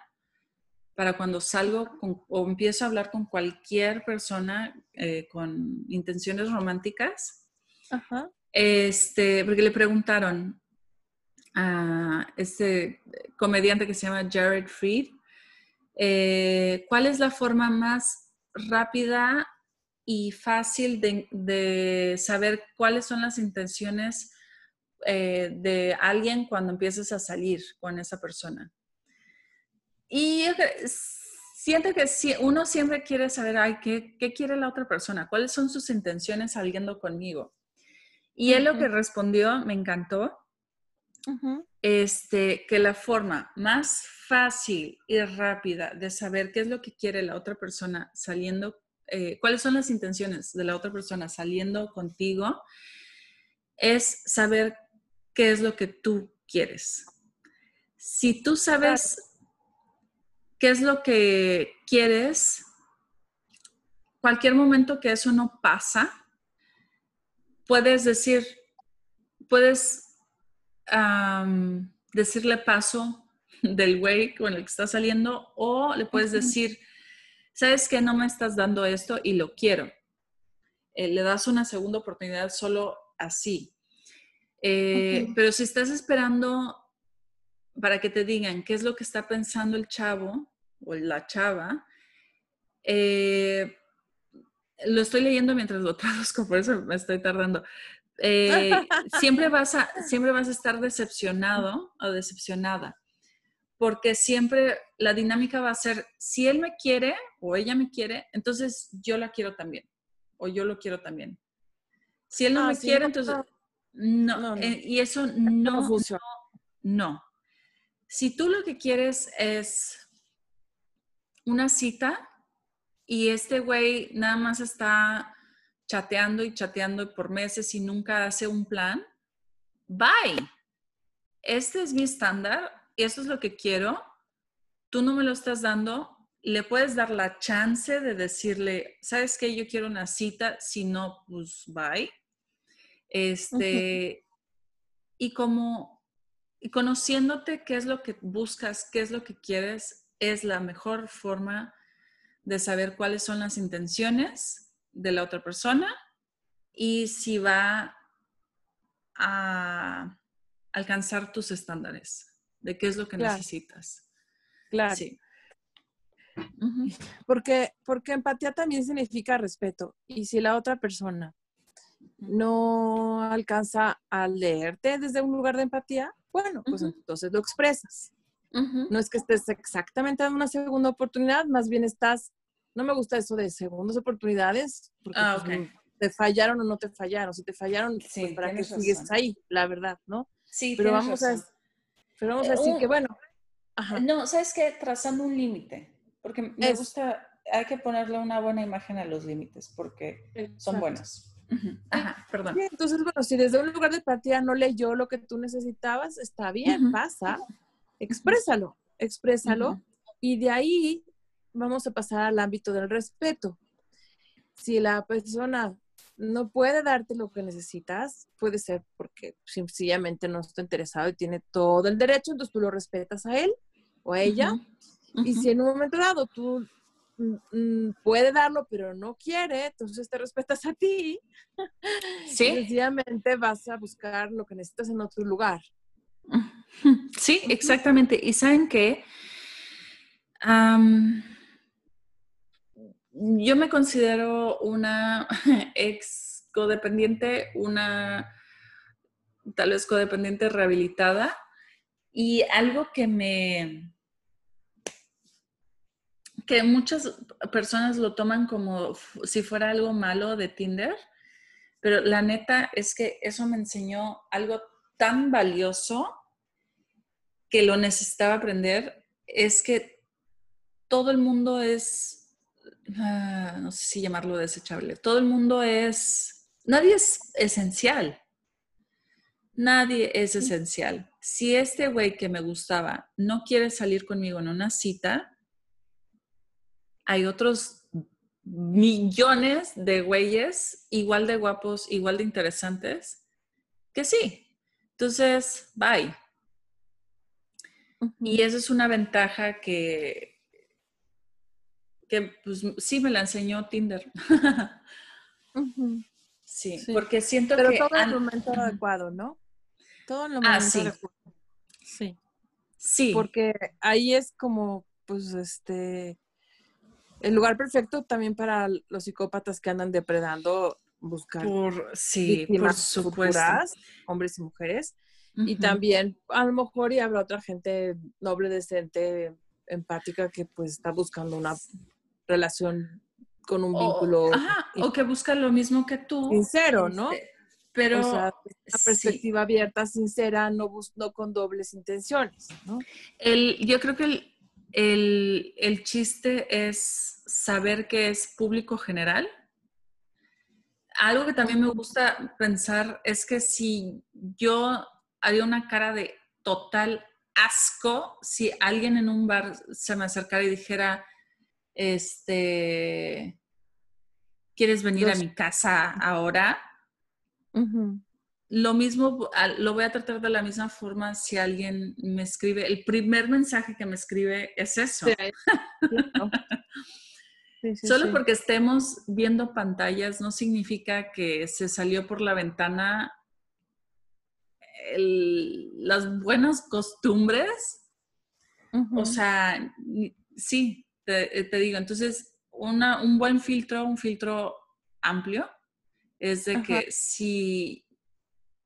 para cuando salgo o empiezo a hablar con cualquier persona eh, con intenciones románticas. Este, porque le preguntaron, a este comediante que se llama Jared Fried, eh, ¿cuál es la forma más rápida y fácil de, saber cuáles son las intenciones eh, de alguien cuando empiezas a salir con esa persona? Y siento que uno siempre quiere saber, ay, ¿qué, ¿qué, quiere la otra persona? ¿Cuáles son sus intenciones saliendo conmigo? Y él lo que respondió me encantó este, que la forma más fácil y rápida de saber qué es lo que quiere la otra persona saliendo, eh, cuáles son las intenciones de la otra persona saliendo contigo, es saber qué es lo que tú quieres. Si tú sabes qué es lo que quieres, cualquier momento que eso no pasa, puedes decir, puedes decirle paso *laughs* del güey con el que está saliendo o le puedes decir, sabes que no me estás dando esto y lo quiero. Eh, le das una segunda oportunidad solo así. Eh, pero si estás esperando para que te digan qué es lo que está pensando el chavo o la chava, eh, lo estoy leyendo mientras lo *laughs* traduzco, por eso me estoy tardando. Eh, siempre, vas a, siempre vas a estar decepcionado o decepcionada, porque siempre la dinámica va a ser, si él me quiere o ella me quiere, entonces yo la quiero también, o yo lo quiero también. Si él no ah, me quiere, entonces no, eh, y eso no, funciona. no. Si tú lo que quieres es una cita y este güey nada más está chateando y chateando por meses y nunca hace un plan, bye. Este es mi estándar, esto es lo que quiero, tú no me lo estás dando, le puedes dar la chance de decirle, ¿sabes qué? Yo quiero una cita, si no, pues bye. Este, y como, y conociéndote qué es lo que buscas, qué es lo que quieres, es la mejor forma de saber cuáles son las intenciones de la otra persona y si va a alcanzar tus estándares de qué es lo que necesitas. Claro. Sí. porque, porque empatía también significa respeto. Y si la otra persona no alcanza a leerte desde un lugar de empatía, bueno, pues entonces lo expresas. No es que estés exactamente dando una segunda oportunidad, más bien estás no me gusta eso de segundas oportunidades, porque ah, pues, te fallaron o no te fallaron. Si te fallaron, pues para que sigues ahí, la verdad, ¿no? Sí, pero vamos a, pero vamos a decir que bueno. No, ¿sabes qué? Trazando un límite, porque me gusta, hay que ponerle una buena imagen a los límites, porque son buenos. Ajá, perdón. entonces, bueno, si desde un lugar de empatía no leyó lo que tú necesitabas, está bien, pasa, exprésalo, exprésalo, y de ahí vamos a pasar al ámbito del respeto. Si la persona no puede darte lo que necesitas, puede ser porque sencillamente no está interesado y tiene todo el derecho, entonces tú lo respetas a él o a ella. Y si en un momento dado tú mm, mm, puede darlo, pero no quiere, entonces te respetas a ti. Sí. *laughs* sencillamente vas a buscar lo que necesitas en otro lugar. *laughs* Sí, exactamente. Y saben qué? yo me considero una *laughs* ex codependiente, una tal vez codependiente rehabilitada y algo que me que muchas personas lo toman como si fuera algo malo de Tinder, pero la neta es que eso me enseñó algo tan valioso que lo necesitaba aprender, es que todo el mundo es Ah, no sé si llamarlo desechable, todo el mundo es, nadie es esencial. Nadie es esencial. Si este güey que me gustaba no quiere salir conmigo en una cita, hay otros millones de güeyes igual de guapos, igual de interesantes, que sí. Entonces, bye. Y esa es una ventaja que que pues sí me la enseñó Tinder. *laughs* sí, porque siento que... Pero todo en el momento adecuado, ¿no? Todo en el ah, momento sí. adecuado. Sí. Sí. Porque ahí es como, pues, este, el lugar perfecto también para los psicópatas que andan depredando, buscar por, sí, por supuesto. hombres y mujeres. Y también, a lo mejor, y habrá otra gente noble, decente, empática, que pues está buscando una relación con un vínculo. Ajá, o que busca lo mismo que tú. Sincero, ¿no? Este, pero. O sea, una perspectiva abierta, sincera, no, no con dobles intenciones, ¿no? El, yo creo que el, el, el chiste es saber que es público general. Algo que también me gusta pensar es que si yo haría una cara de total asco si alguien en un bar se me acercara y dijera, este, ¿quieres venir a mi casa ahora? Lo mismo, lo voy a tratar de la misma forma si alguien me escribe. El primer mensaje que me escribe es eso. *laughs* Solo porque estemos viendo pantallas no significa que se salió por la ventana las buenas costumbres. O sea, sí, eh, te, digo, entonces, una, un buen filtro, un filtro amplio, es de que si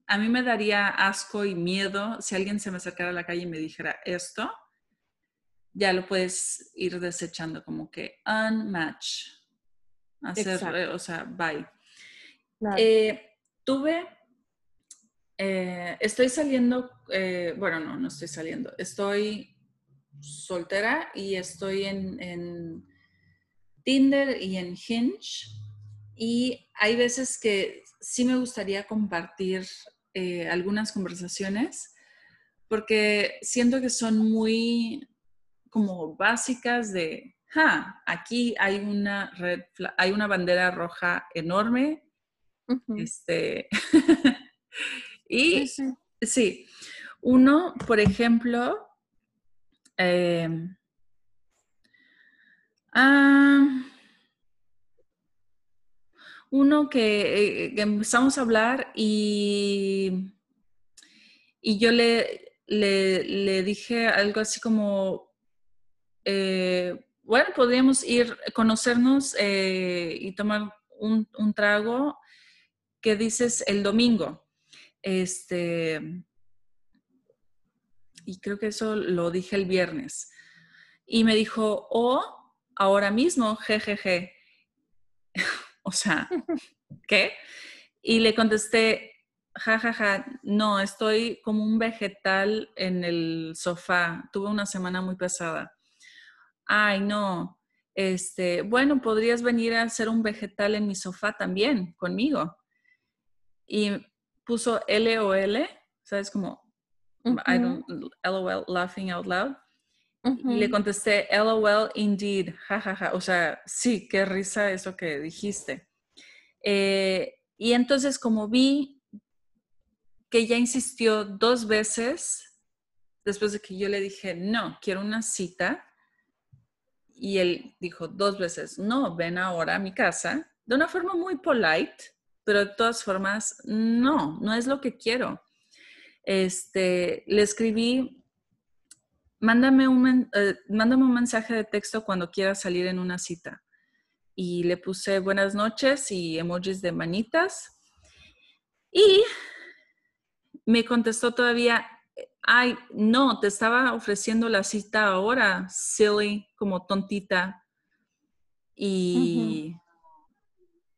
a mí me daría asco y miedo si alguien se me acercara a la calle y me dijera esto, ya lo puedes ir desechando como que unmatch. Hacer, eh, o sea, bye. Eh, tuve, estoy saliendo, bueno, no, no estoy saliendo, estoy soltera y estoy en, Tinder y en Hinge. Y hay veces que sí me gustaría compartir eh, algunas conversaciones porque siento que son muy como básicas de, ja, aquí hay una red, hay una bandera roja enorme. Este, *laughs* y sí, uno, por ejemplo, Em, ah, uno que, empezamos a hablar y, y yo le, le, dije algo así como, eh, bueno, podríamos ir, conocernos eh, y tomar un, un, trago. ¿Qué dices el domingo? Este, y creo que eso lo dije el viernes. Y me dijo, o ahora mismo, jejeje. *laughs* o sea, ¿qué? Y le contesté, jajaja, no, estoy como un vegetal en el sofá. Tuve una semana muy pesada. Ay, no. Este, bueno, podrías venir a ser un vegetal en mi sofá también conmigo. Y puso L o L, ¿sabes? Como I don't, LOL, laughing out loud. Y le contesté, LOL, indeed, jajaja. O sea, sí, qué risa eso que dijiste. Eh, y entonces, como vi que ya insistió dos veces, después de que yo le dije, no, quiero una cita, y él dijo dos veces, no, ven ahora a mi casa, de una forma muy polite, pero de todas formas, no, no es lo que quiero. Este, le escribí mándame un, eh, mándame un mensaje de texto cuando quieras salir en una cita. Y le puse buenas noches y emojis de manitas. Y me contestó todavía, ay, no, te estaba ofreciendo la cita ahora, silly, como tontita. Y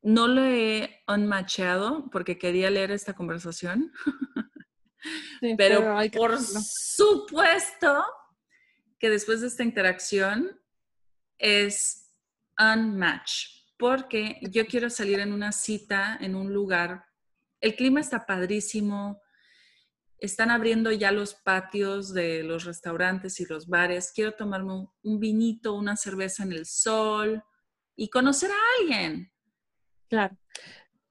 no lo he unmatchado porque quería leer esta conversación. *laughs* pero, pero por supuesto que después de esta interacción es unmatch, porque yo quiero salir en una cita en un lugar, el clima está padrísimo, están abriendo ya los patios de los restaurantes y los bares, quiero tomarme un, vinito, una cerveza en el sol y conocer a alguien. Claro.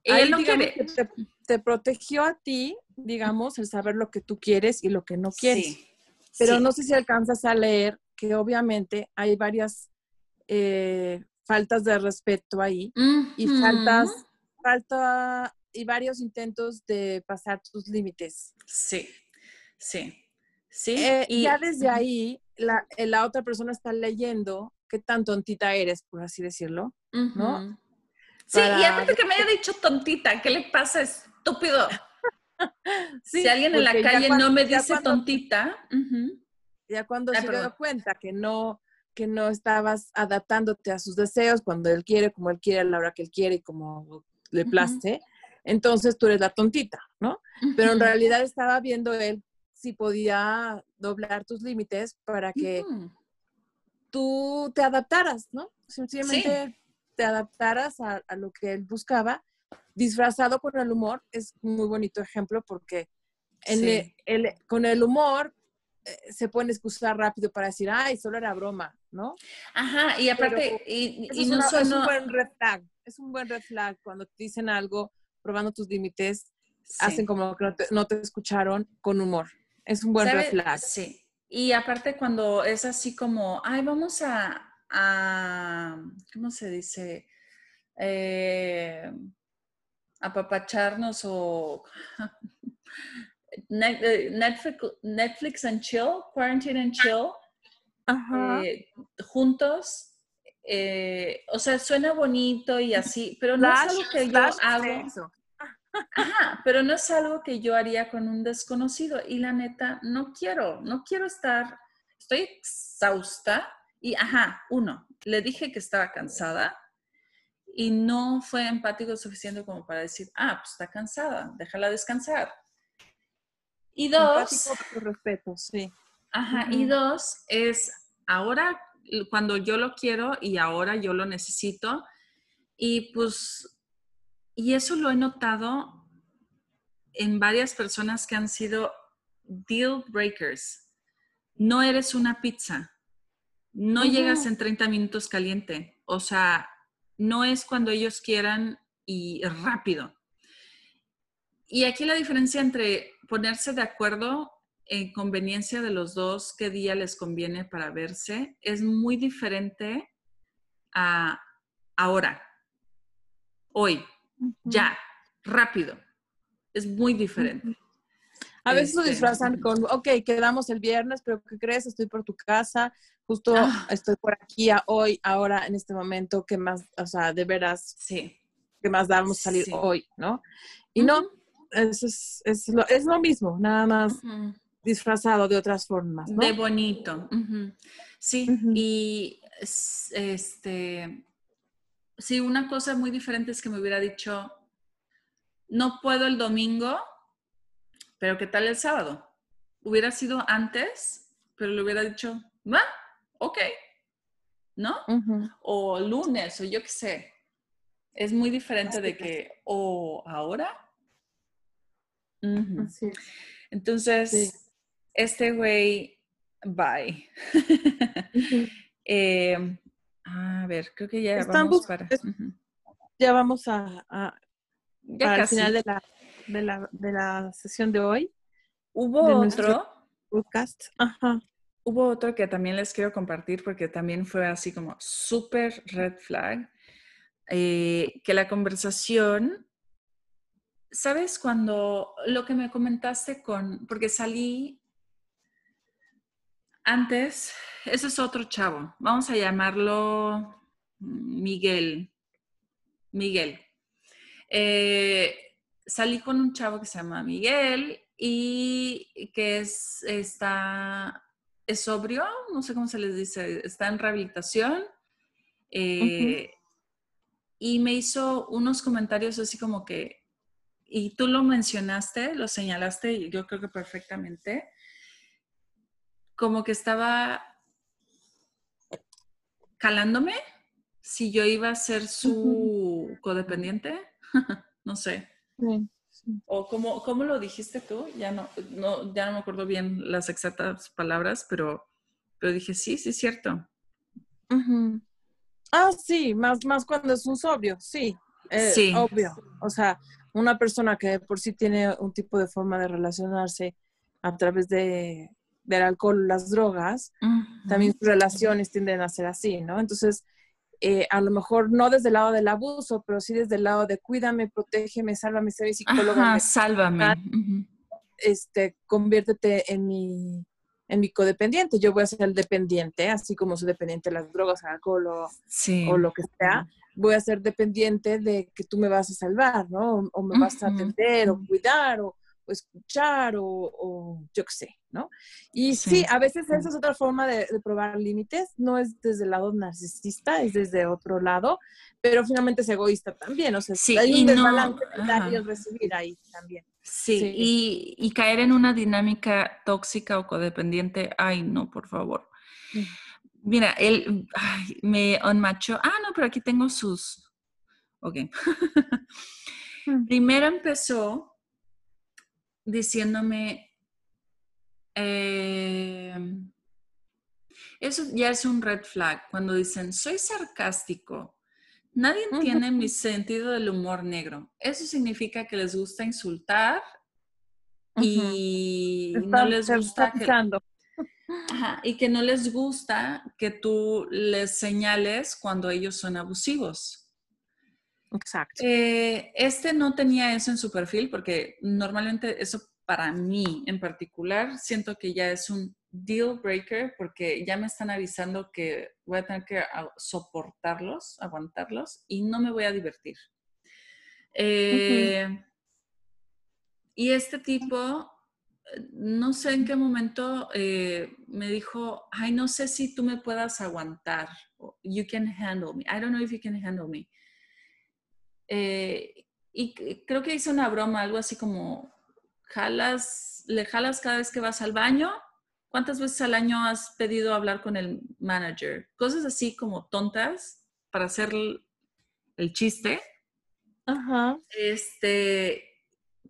Él no quiere. Te, te, protegió a ti, digamos, el saber lo que tú quieres y lo que no quieres. Sí. Pero no sé si alcanzas a leer que obviamente hay varias eh, faltas de respeto ahí y faltas, falta y varios intentos de pasar tus límites. Sí, sí, sí. Eh, y ya desde ahí la, la, otra persona está leyendo qué tan tontita eres, por así decirlo, ¿no? Sí, y aparte que me haya dicho tontita, ¿qué le pasa, estúpido? *laughs* si alguien en la calle no me dice tontita. Ya cuando se dio cuenta que no, que no estabas adaptándote a sus deseos cuando él quiere, como él quiere, a la hora que él quiere y como le place, entonces tú eres la tontita, ¿no? Pero en realidad estaba viendo él si podía doblar tus límites para que tú te adaptaras, ¿no? Sencillamente te adaptaras a, lo que él buscaba disfrazado con el humor es un muy bonito ejemplo porque con el humor eh, se pueden excusar rápido para decir, ay, solo era broma, ¿no? Ajá, y aparte, y, no es, es un buen red flag, es un buen red flag cuando te dicen algo, probando tus límites, hacen como que no te, escucharon con humor. Es un buen red flag. Sí. Y aparte cuando es así como, ay, vamos a, a ¿cómo se dice? Eh, apapacharnos o *laughs* eh, Netflix, Netflix and chill, quarantine and chill, eh, juntos. Eh, o sea, suena bonito y así, pero no es algo que yo hago. Ajá, pero no es algo que yo haría con un desconocido. Y la neta, no quiero, no quiero estar, estoy exhausta. Y ajá, uno, le dije que estaba cansada y no fue empático suficiente como para decir, ah, pues está cansada, déjala descansar. Y dos... Por respeto, sí. Ajá, y dos es ahora cuando yo lo quiero y ahora yo lo necesito. Y pues, y eso lo he notado en varias personas que han sido deal breakers. No eres una pizza. No llegas en 30 minutos caliente. O sea, no es cuando ellos quieran y rápido. Y aquí la diferencia entre ponerse de acuerdo en conveniencia de los dos, qué día les conviene para verse, es muy diferente a ahora, hoy, ya, rápido. Es muy diferente. A veces lo este, disfrazan con, ok, quedamos el viernes, pero ¿qué crees? Estoy por tu casa, justo ah. estoy por aquí, hoy, ahora, en este momento, ¿qué más, o sea, de veras, sí. ¿qué más damos salir hoy, no? Y no, es, es, lo, es, lo, mismo, nada más disfrazado de otras formas. De bonito. Sí, y este, sí, una cosa muy diferente es que me hubiera dicho, no puedo el domingo, pero ¿qué tal el sábado? Hubiera sido antes, pero le hubiera dicho, va, ok, ¿no? O lunes, o yo qué sé. Es muy diferente de que, o ahora, entonces, este güey Bye. *laughs* Eh, a ver, creo que ya vamos para. Ya vamos a, a al final de la, de, la, de la sesión de hoy. Hubo otro podcast. Ajá. Hubo otro que también les quiero compartir porque también fue así como súper red flag. Eh, que la conversación, ¿sabes? Cuando lo que me comentaste con, porque salí antes, ese es otro chavo, vamos a llamarlo Miguel. Miguel. Eh, salí con un chavo que se llama Miguel y que es, está, es sobrio, no sé cómo se les dice, está en rehabilitación. Eh, y me hizo unos comentarios así como que, y tú lo mencionaste, lo señalaste, yo creo que perfectamente, como que estaba calándome si yo iba a ser su codependiente, *laughs* no sé. O como, ¿cómo lo dijiste tú? Ya no, no, ya no me acuerdo bien las exactas palabras, pero, pero dije, sí, sí es cierto. Ah, sí, más, más cuando es un sobrio, sí. Eh, sí. Obvio. O sea, una persona que por sí tiene un tipo de forma de relacionarse a través de, del alcohol, las drogas, también sus relaciones tienden a ser así, ¿no? Entonces, eh, a lo mejor no desde el lado del abuso, pero sí desde el lado de cuídame, protégeme, sálvame, sé mi psicóloga. Ajá, sálvame. Este, conviértete en mi, en mi codependiente. Yo voy a ser el dependiente, así como soy dependiente de las drogas, alcohol o, o lo que sea. Voy a ser dependiente de que tú me vas a salvar, ¿no? O, me vas a atender o cuidar o, o escuchar o, yo qué sé, ¿no? Y sí, a veces esa es otra forma de, probar límites, no es desde el lado narcisista, es desde otro lado, pero finalmente es egoísta también, o sea, hay un desbalance dar y recibir ahí también. Sí, Y, caer en una dinámica tóxica o codependiente, ay, no, por favor. Mm. Mira, él me unmachó. Ah, no, pero aquí tengo sus. Ok. Mm. Primero empezó diciéndome, em, eso ya es un red flag, cuando dicen, soy sarcástico, nadie entiende mi sentido del humor negro. Eso significa que les gusta insultar y no les gusta que, y que no les gusta que tú les señales cuando ellos son abusivos. Exacto. Eh, este no tenía eso en su perfil porque normalmente eso para mí en particular siento que ya es un deal breaker porque ya me están avisando que voy a tener que soportarlos, aguantarlos y no me voy a divertir. Eh, y este tipo, no sé en qué momento eh, me dijo, ay, no sé si tú me puedas aguantar. You can handle me. I don't know if you can handle me. Eh, y creo que hice una broma, algo así como, jalas, le jalas cada vez que vas al baño. ¿Cuántas veces al año has pedido hablar con el manager? Cosas así como tontas para hacer el, chiste. Ajá. Este,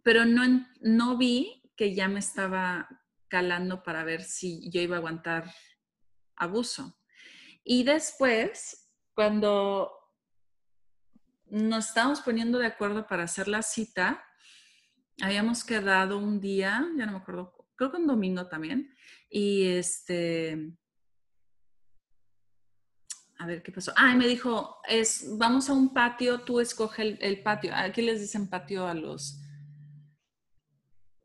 pero no, no vi que ya me estaba calando para ver si yo iba a aguantar abuso. Y después, cuando nos estábamos poniendo de acuerdo para hacer la cita. Habíamos quedado un día, ya no me acuerdo, creo que un domingo también. Y este, a ver qué pasó. Ah, y me dijo, es, vamos a un patio, tú escoge el, patio. Aquí les dicen patio a los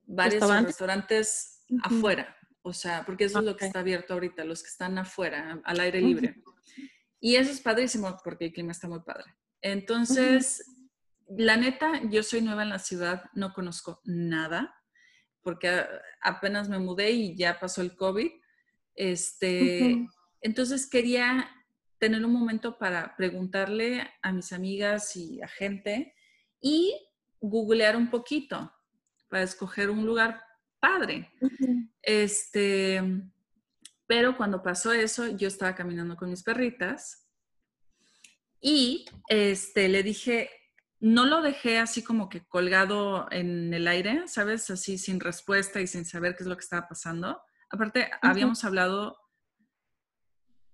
varios restaurantes afuera. O sea, porque eso es lo que está abierto ahorita, los que están afuera, al aire libre. Y eso es padrísimo porque el clima está muy padre. Entonces, la neta, yo soy nueva en la ciudad, no conozco nada, porque apenas me mudé y ya pasó el COVID. Este, Entonces quería tener un momento para preguntarle a mis amigas y a gente y googlear un poquito para escoger un lugar padre. Este, pero cuando pasó eso, yo estaba caminando con mis perritas y este, le dije, no lo dejé así como que colgado en el aire, ¿sabes? Así sin respuesta y sin saber qué es lo que estaba pasando. Aparte, habíamos hablado,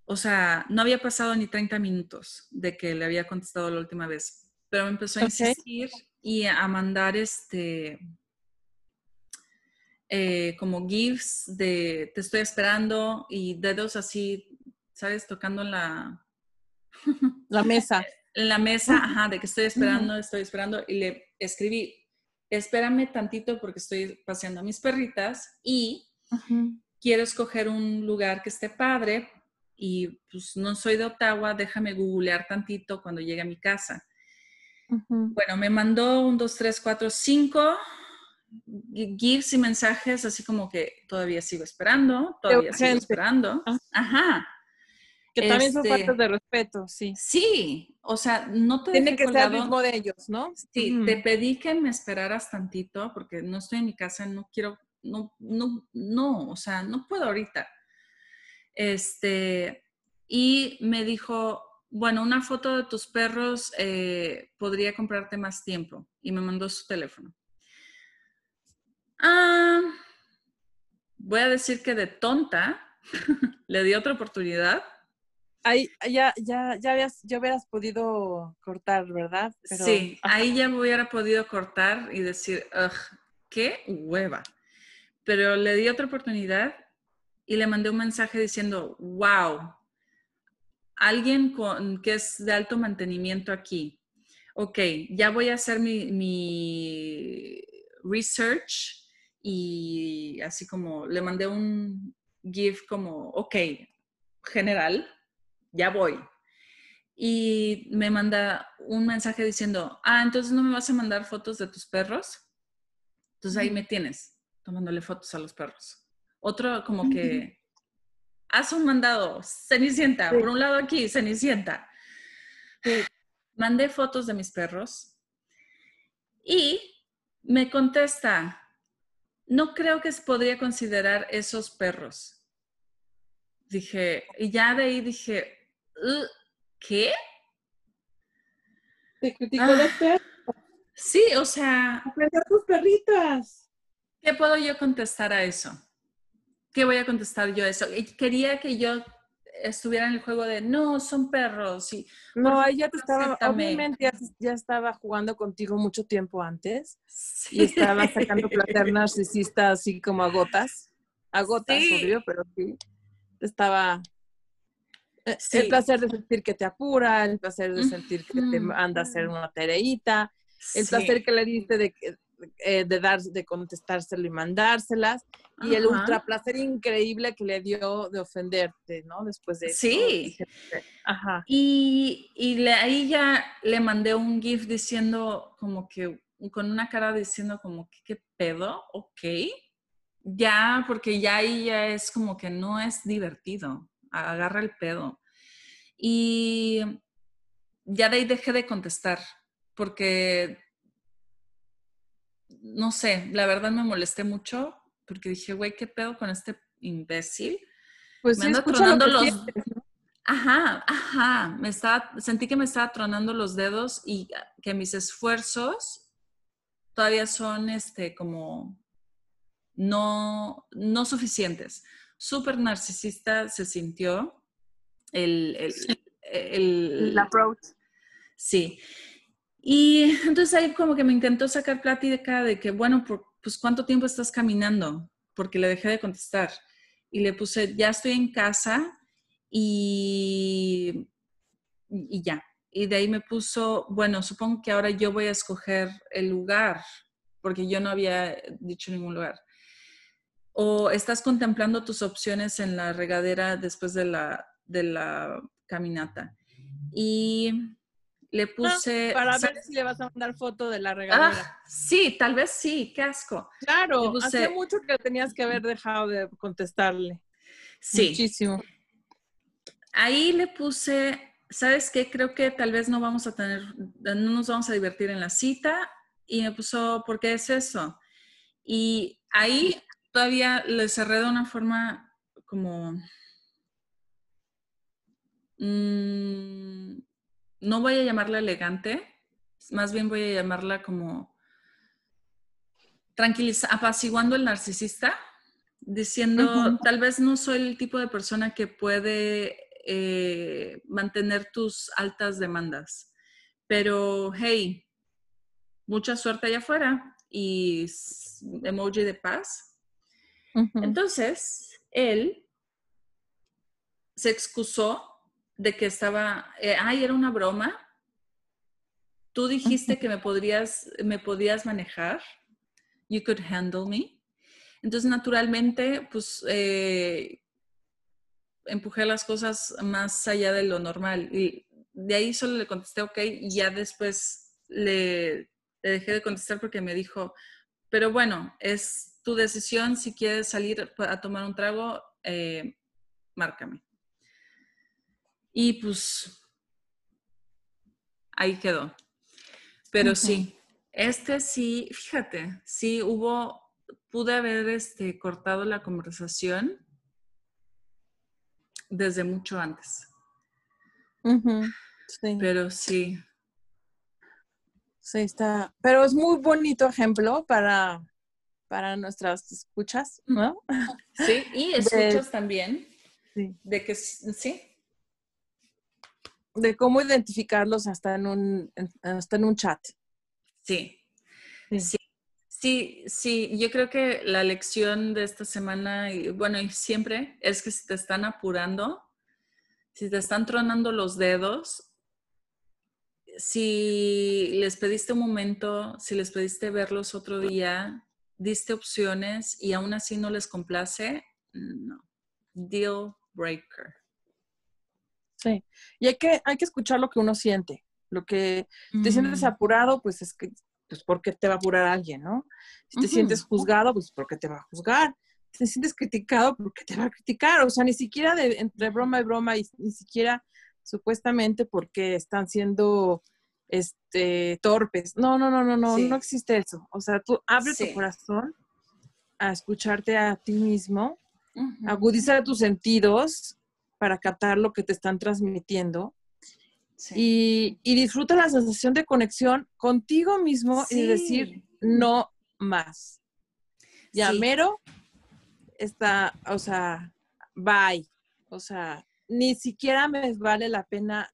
o sea, no había pasado ni 30 minutos de que le había contestado la última vez, pero me empezó a insistir y a mandar este, eh, como GIFs de te estoy esperando y dedos así, ¿sabes? Tocando la... *laughs* La mesa. la mesa, ajá, de que estoy esperando, estoy esperando y le escribí, espérame tantito porque estoy paseando a mis perritas y quiero escoger un lugar que esté padre y pues no soy de Ottawa, déjame googlear tantito cuando llegue a mi casa. Bueno, me mandó un, dos, tres, cuatro, cinco gifs y mensajes así como que todavía sigo esperando, todavía sigo esperando. Ah. Ajá. Que también son este faltas de respeto, sí. Sí, o sea, no te Tiene que ser el mismo de ellos, ¿no? Sí, te pedí que me esperaras tantito porque no estoy en mi casa, no quiero, no, no, no, o sea, no puedo ahorita. Este, y me dijo, bueno, una foto de tus perros eh, podría comprarte más tiempo. Y me mandó su teléfono. Ah, voy a decir que de tonta *laughs* le di otra oportunidad. Ahí ya, ya, ya, habías, ya hubieras podido cortar, ¿verdad? sí, ahí ya hubiera podido cortar y decir, qué hueva. Pero le di otra oportunidad y le mandé un mensaje diciendo, wow, alguien con, que es de alto mantenimiento aquí. Ok, ya voy a hacer mi, mi research y así como le mandé un GIF como, ok, general, ya voy. Y me manda un mensaje diciendo, ah, entonces no me vas a mandar fotos de tus perros. Entonces ahí me tienes, tomándole fotos a los perros. Otro como que, haz un mandado, Cenicienta, por un lado aquí, Cenicienta. Mandé fotos de mis perros y me contesta, no creo que se podría considerar esos perros. Dije, y ya de ahí dije, ¿qué? Te criticó de ah, perros. Sí, o sea. Aprender tus perritas. ¿Qué puedo yo contestar a eso? ¿Qué voy a contestar yo a eso? Quería que yo estuviera en el juego de no, son perros. Y, no, ya te estaba, obviamente ya, estaba jugando contigo mucho tiempo antes y estaba sacando *laughs* placer narcisista así como a gotas, a gotas, obvio, pero sí, estaba eh, el placer de sentir que te apura, el placer de sentir que te manda a hacer una tareita, el placer que le diste de, eh, de dar, de contestárselo y mandárselas y el ultra placer increíble que le dio de ofenderte, ¿no? Después de Sí. Ajá. Y, y ahí ya le mandé un GIF diciendo como que, con una cara diciendo como que, ¿qué pedo? Ok. Ya, porque ya ahí ya es como que no es divertido. Agarra el pedo. Y ya de ahí dejé de contestar, porque, no sé, la verdad me molesté mucho porque dije, güey, ¿qué pedo con este imbécil? Pues me anda tronando los... Ajá, ajá, me estaba, sentí que me estaba tronando los dedos y que mis esfuerzos todavía son, este, como no, no suficientes. Súper narcisista se sintió el, el, el, approach. Sí. Y entonces ahí como que me intentó sacar plática de que, bueno, por, pues ¿cuánto tiempo estás caminando? Porque le dejé de contestar. Y le puse, ya estoy en casa y, y ya. Y de ahí me puso, bueno, supongo que ahora yo voy a escoger el lugar, porque yo no había dicho ningún lugar. O estás contemplando tus opciones en la regadera después de la, de la caminata. Y le ah, puse... para ver si le vas a mandar foto de la regadera. Ah, sí, tal vez sí, qué asco. Claro, hace mucho que tenías que haber dejado de contestarle. Sí. Muchísimo. Ahí le puse, ¿sabes qué? Creo que tal vez no vamos a tener, no nos vamos a divertir en la cita. Y me puso, ¿por qué es eso? Y ahí todavía le cerré de una forma como... Mmm, no voy a llamarla elegante, más bien voy a llamarla como tranquiliza, apaciguando el narcisista. diciendo, tal vez no soy el tipo de persona que puede eh, mantener tus altas demandas, pero hey, mucha suerte allá afuera y emoji de paz. Entonces, él se excusó de que estaba, eh, ay, era una broma. Tú dijiste que me podrías, me podías manejar. You could handle me. Entonces, naturalmente, pues, eh, empujé las cosas más allá de lo normal. Y de ahí solo le contesté, ok, y ya después le, dejé de contestar porque me dijo, pero bueno, es tu decisión si quieres salir a tomar un trago, eh, márcame. Y pues ahí quedó. Pero sí, este sí, fíjate, sí hubo, pude haber este, cortado la conversación desde mucho antes. sí. Pero sí. Sí, está. Pero es muy bonito ejemplo para, para nuestras escuchas, ¿no? *laughs* Sí, y escuchas también. Sí. De que sí, de cómo identificarlos hasta en un, hasta en un chat. Sí. sí. Sí, sí, yo creo que la lección de esta semana, y bueno, y siempre, es que si te están apurando, si te están tronando los dedos, si les pediste un momento, si les pediste verlos otro día, diste opciones y aún así no les complace, no. Deal breaker. Sí, y hay que, hay que escuchar lo que uno siente. Lo que te sientes apurado, pues es que, pues porque te va a apurar alguien, ¿no? Si te sientes juzgado, pues porque te va a juzgar. Si te sientes criticado, porque te va a criticar. O sea, ni siquiera de, entre broma y broma, y ni siquiera supuestamente porque están siendo este torpes. No, no, no, no, no, no existe eso. O sea, tú abre tu corazón a escucharte a ti mismo, agudizar tus sentidos para captar lo que te están transmitiendo. Y, disfruta la sensación de conexión contigo mismo y decir no más. Ya mero está, o sea, bye. O sea, ni siquiera me vale la pena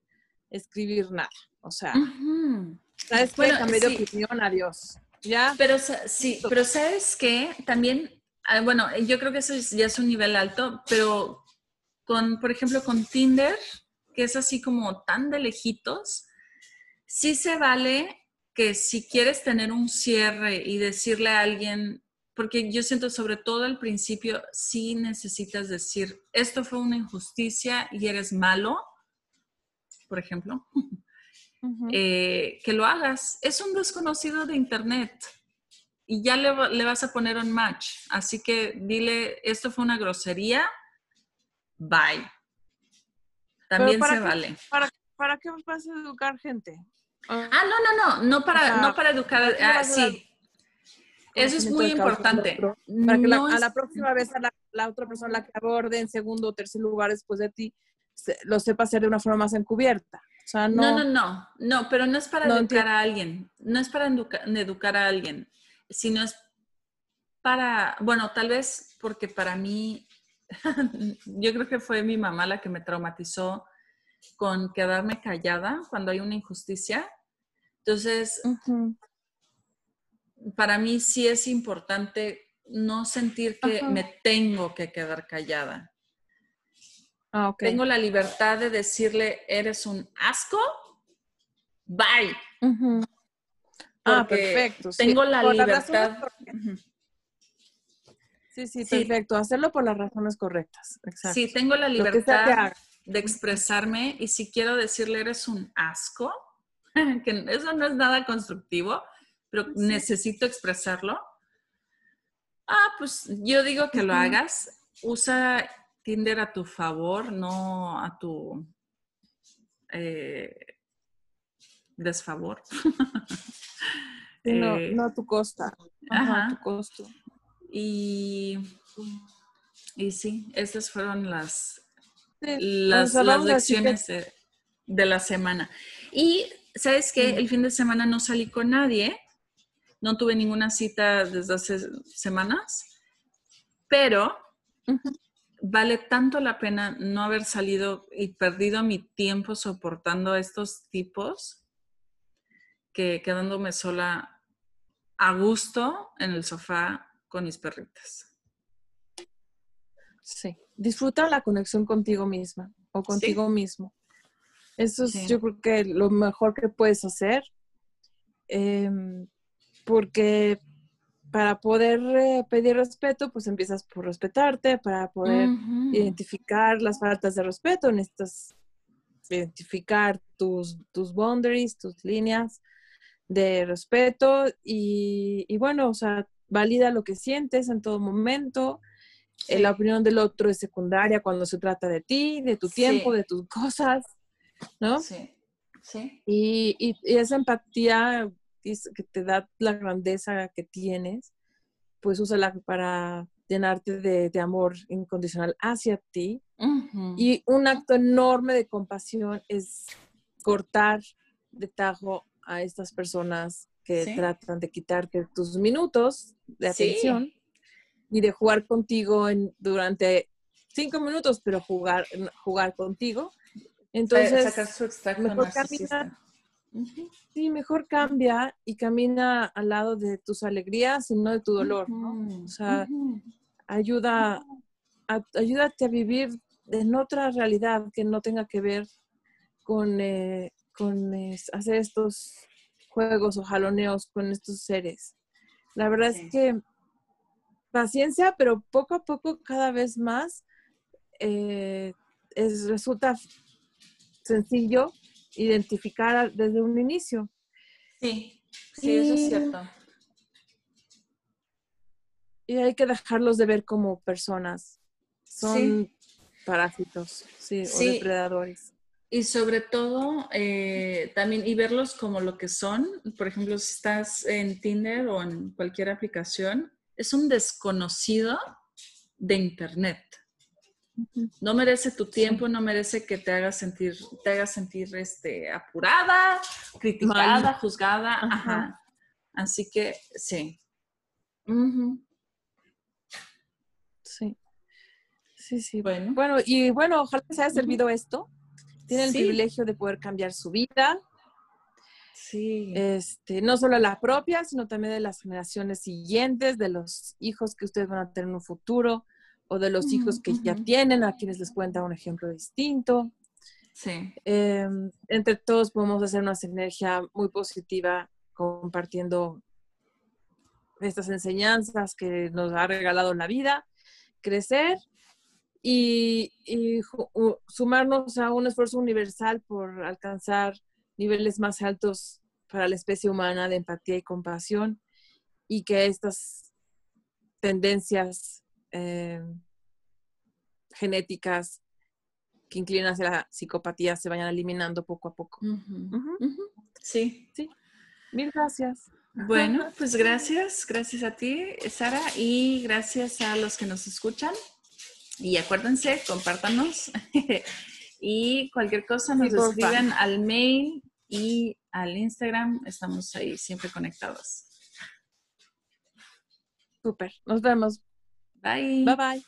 escribir nada. O sea, ¿sabes qué? Cambié de opinión, adiós. ¿Ya? Pero sí, pero ¿sabes qué? También, ah, bueno, yo creo que eso ya es un nivel alto, pero con, por ejemplo, con Tinder, que es así como tan de lejitos, sí se vale que si quieres tener un cierre y decirle a alguien, porque yo siento sobre todo al principio, sí necesitas decir, esto fue una injusticia y eres malo, por ejemplo, *laughs* eh, que lo hagas. Es un desconocido de Internet y ya le, le vas a poner un match. Así que dile, esto fue una grosería, bye. También se vale. Para, qué vas a educar gente? Ah, no, no, no, no para, no para educar, ah, sí. Eso es muy importante. Para que a la próxima vez a la, otra persona la que aborde en segundo o tercer lugar después de ti, lo sepa hacer de una forma más encubierta. No, no, no, no, pero no es para educar a alguien, no es para educar a alguien, sino es para, bueno, tal vez porque para mí *laughs* yo creo que fue mi mamá la que me traumatizó con quedarme callada cuando hay una injusticia. Entonces, para mí sí es importante no sentir que me tengo que quedar callada. Ah, tengo la libertad de decirle, eres un asco, bye. Ah, perfecto. Tengo la libertad. Sí, sí, perfecto. Hacerlo por las razones correctas. Sí, tengo la libertad de expresarme y si quiero decirle eres un asco, *laughs* que eso no es nada constructivo, pero necesito expresarlo. Ah, pues yo digo que lo hagas. Usa Tinder a tu favor, no a tu eh, desfavor. *laughs* no, eh, no a tu costa. Ajá. a tu costo. Y, y sí, esas fueron las, las, lecciones de, la semana. Y, ¿sabes qué? El fin de semana no salí con nadie, no tuve ninguna cita desde hace semanas, pero vale tanto la pena no haber salido y perdido mi tiempo soportando a estos tipos que quedándome sola a gusto en el sofá con mis perritas. Sí, disfruta la conexión contigo misma o contigo mismo. Eso es yo creo que lo mejor que puedes hacer, em, porque para poder eh, pedir respeto, pues empiezas por respetarte, para poder identificar las faltas de respeto, necesitas identificar tus, tus boundaries, tus líneas de respeto y, bueno, o sea, valida lo que sientes en todo momento. Eh, la opinión del otro es secundaria cuando se trata de ti, de tu tiempo, de tus *laughs* cosas, ¿no? Sí. Sí. Y, y, y esa empatía que te da la grandeza que tienes, pues úsala para llenarte de, amor incondicional hacia ti. Y un acto enorme de compasión es cortar de tajo a estas personas que tratan de quitarte tus minutos de atención y de jugar contigo en, durante cinco minutos, pero jugar, jugar contigo. Entonces, sacar su mejor Sí, mejor cambia y camina al lado de tus alegrías y no de tu dolor, ¿no? O sea, ayuda, ayúdate a vivir en otra realidad que no tenga que ver con, eh, con hacer estos juegos o jaloneos con estos seres. La verdad es que paciencia, pero poco a poco, cada vez más, eh, es, resulta sencillo identificar desde un inicio. Sí, sí, eso es cierto. Y hay que dejarlos de ver como personas. Son parásitos, sí, o depredadores. Y sobre todo, eh, también, y verlos como lo que son. Por ejemplo, si estás en Tinder o en cualquier aplicación, es un desconocido de Internet. No merece tu tiempo, no merece que te hagas sentir, te hagas sentir este, apurada, criticada, juzgada. Ajá. Así que sí. Sí. Sí, sí. Bueno. bueno, y bueno, ojalá les haya servido esto. Tienen el privilegio de poder cambiar su vida. Sí. Este, no solo la propia, sino también de las generaciones siguientes, de los hijos que ustedes van a tener en un futuro o de los hijos que ya tienen, a quienes les cuenta un ejemplo distinto. Sí. Em, entre todos podemos hacer una sinergia muy positiva compartiendo estas enseñanzas que nos ha regalado la vida, crecer y, sumarnos a un esfuerzo universal por alcanzar niveles más altos para la especie humana de empatía y compasión y que estas tendencias eh, genéticas que inclinan hacia la psicopatía se vayan eliminando poco a poco. Sí. Sí. Mil gracias. Bueno, pues gracias, gracias a ti, Sara, y gracias a los que nos escuchan. Y acuérdense, compártanos. *laughs* y cualquier cosa nos escriben al mail y al Instagram. Estamos ahí siempre conectados. Súper. Nos vemos. Bye. Bye bye.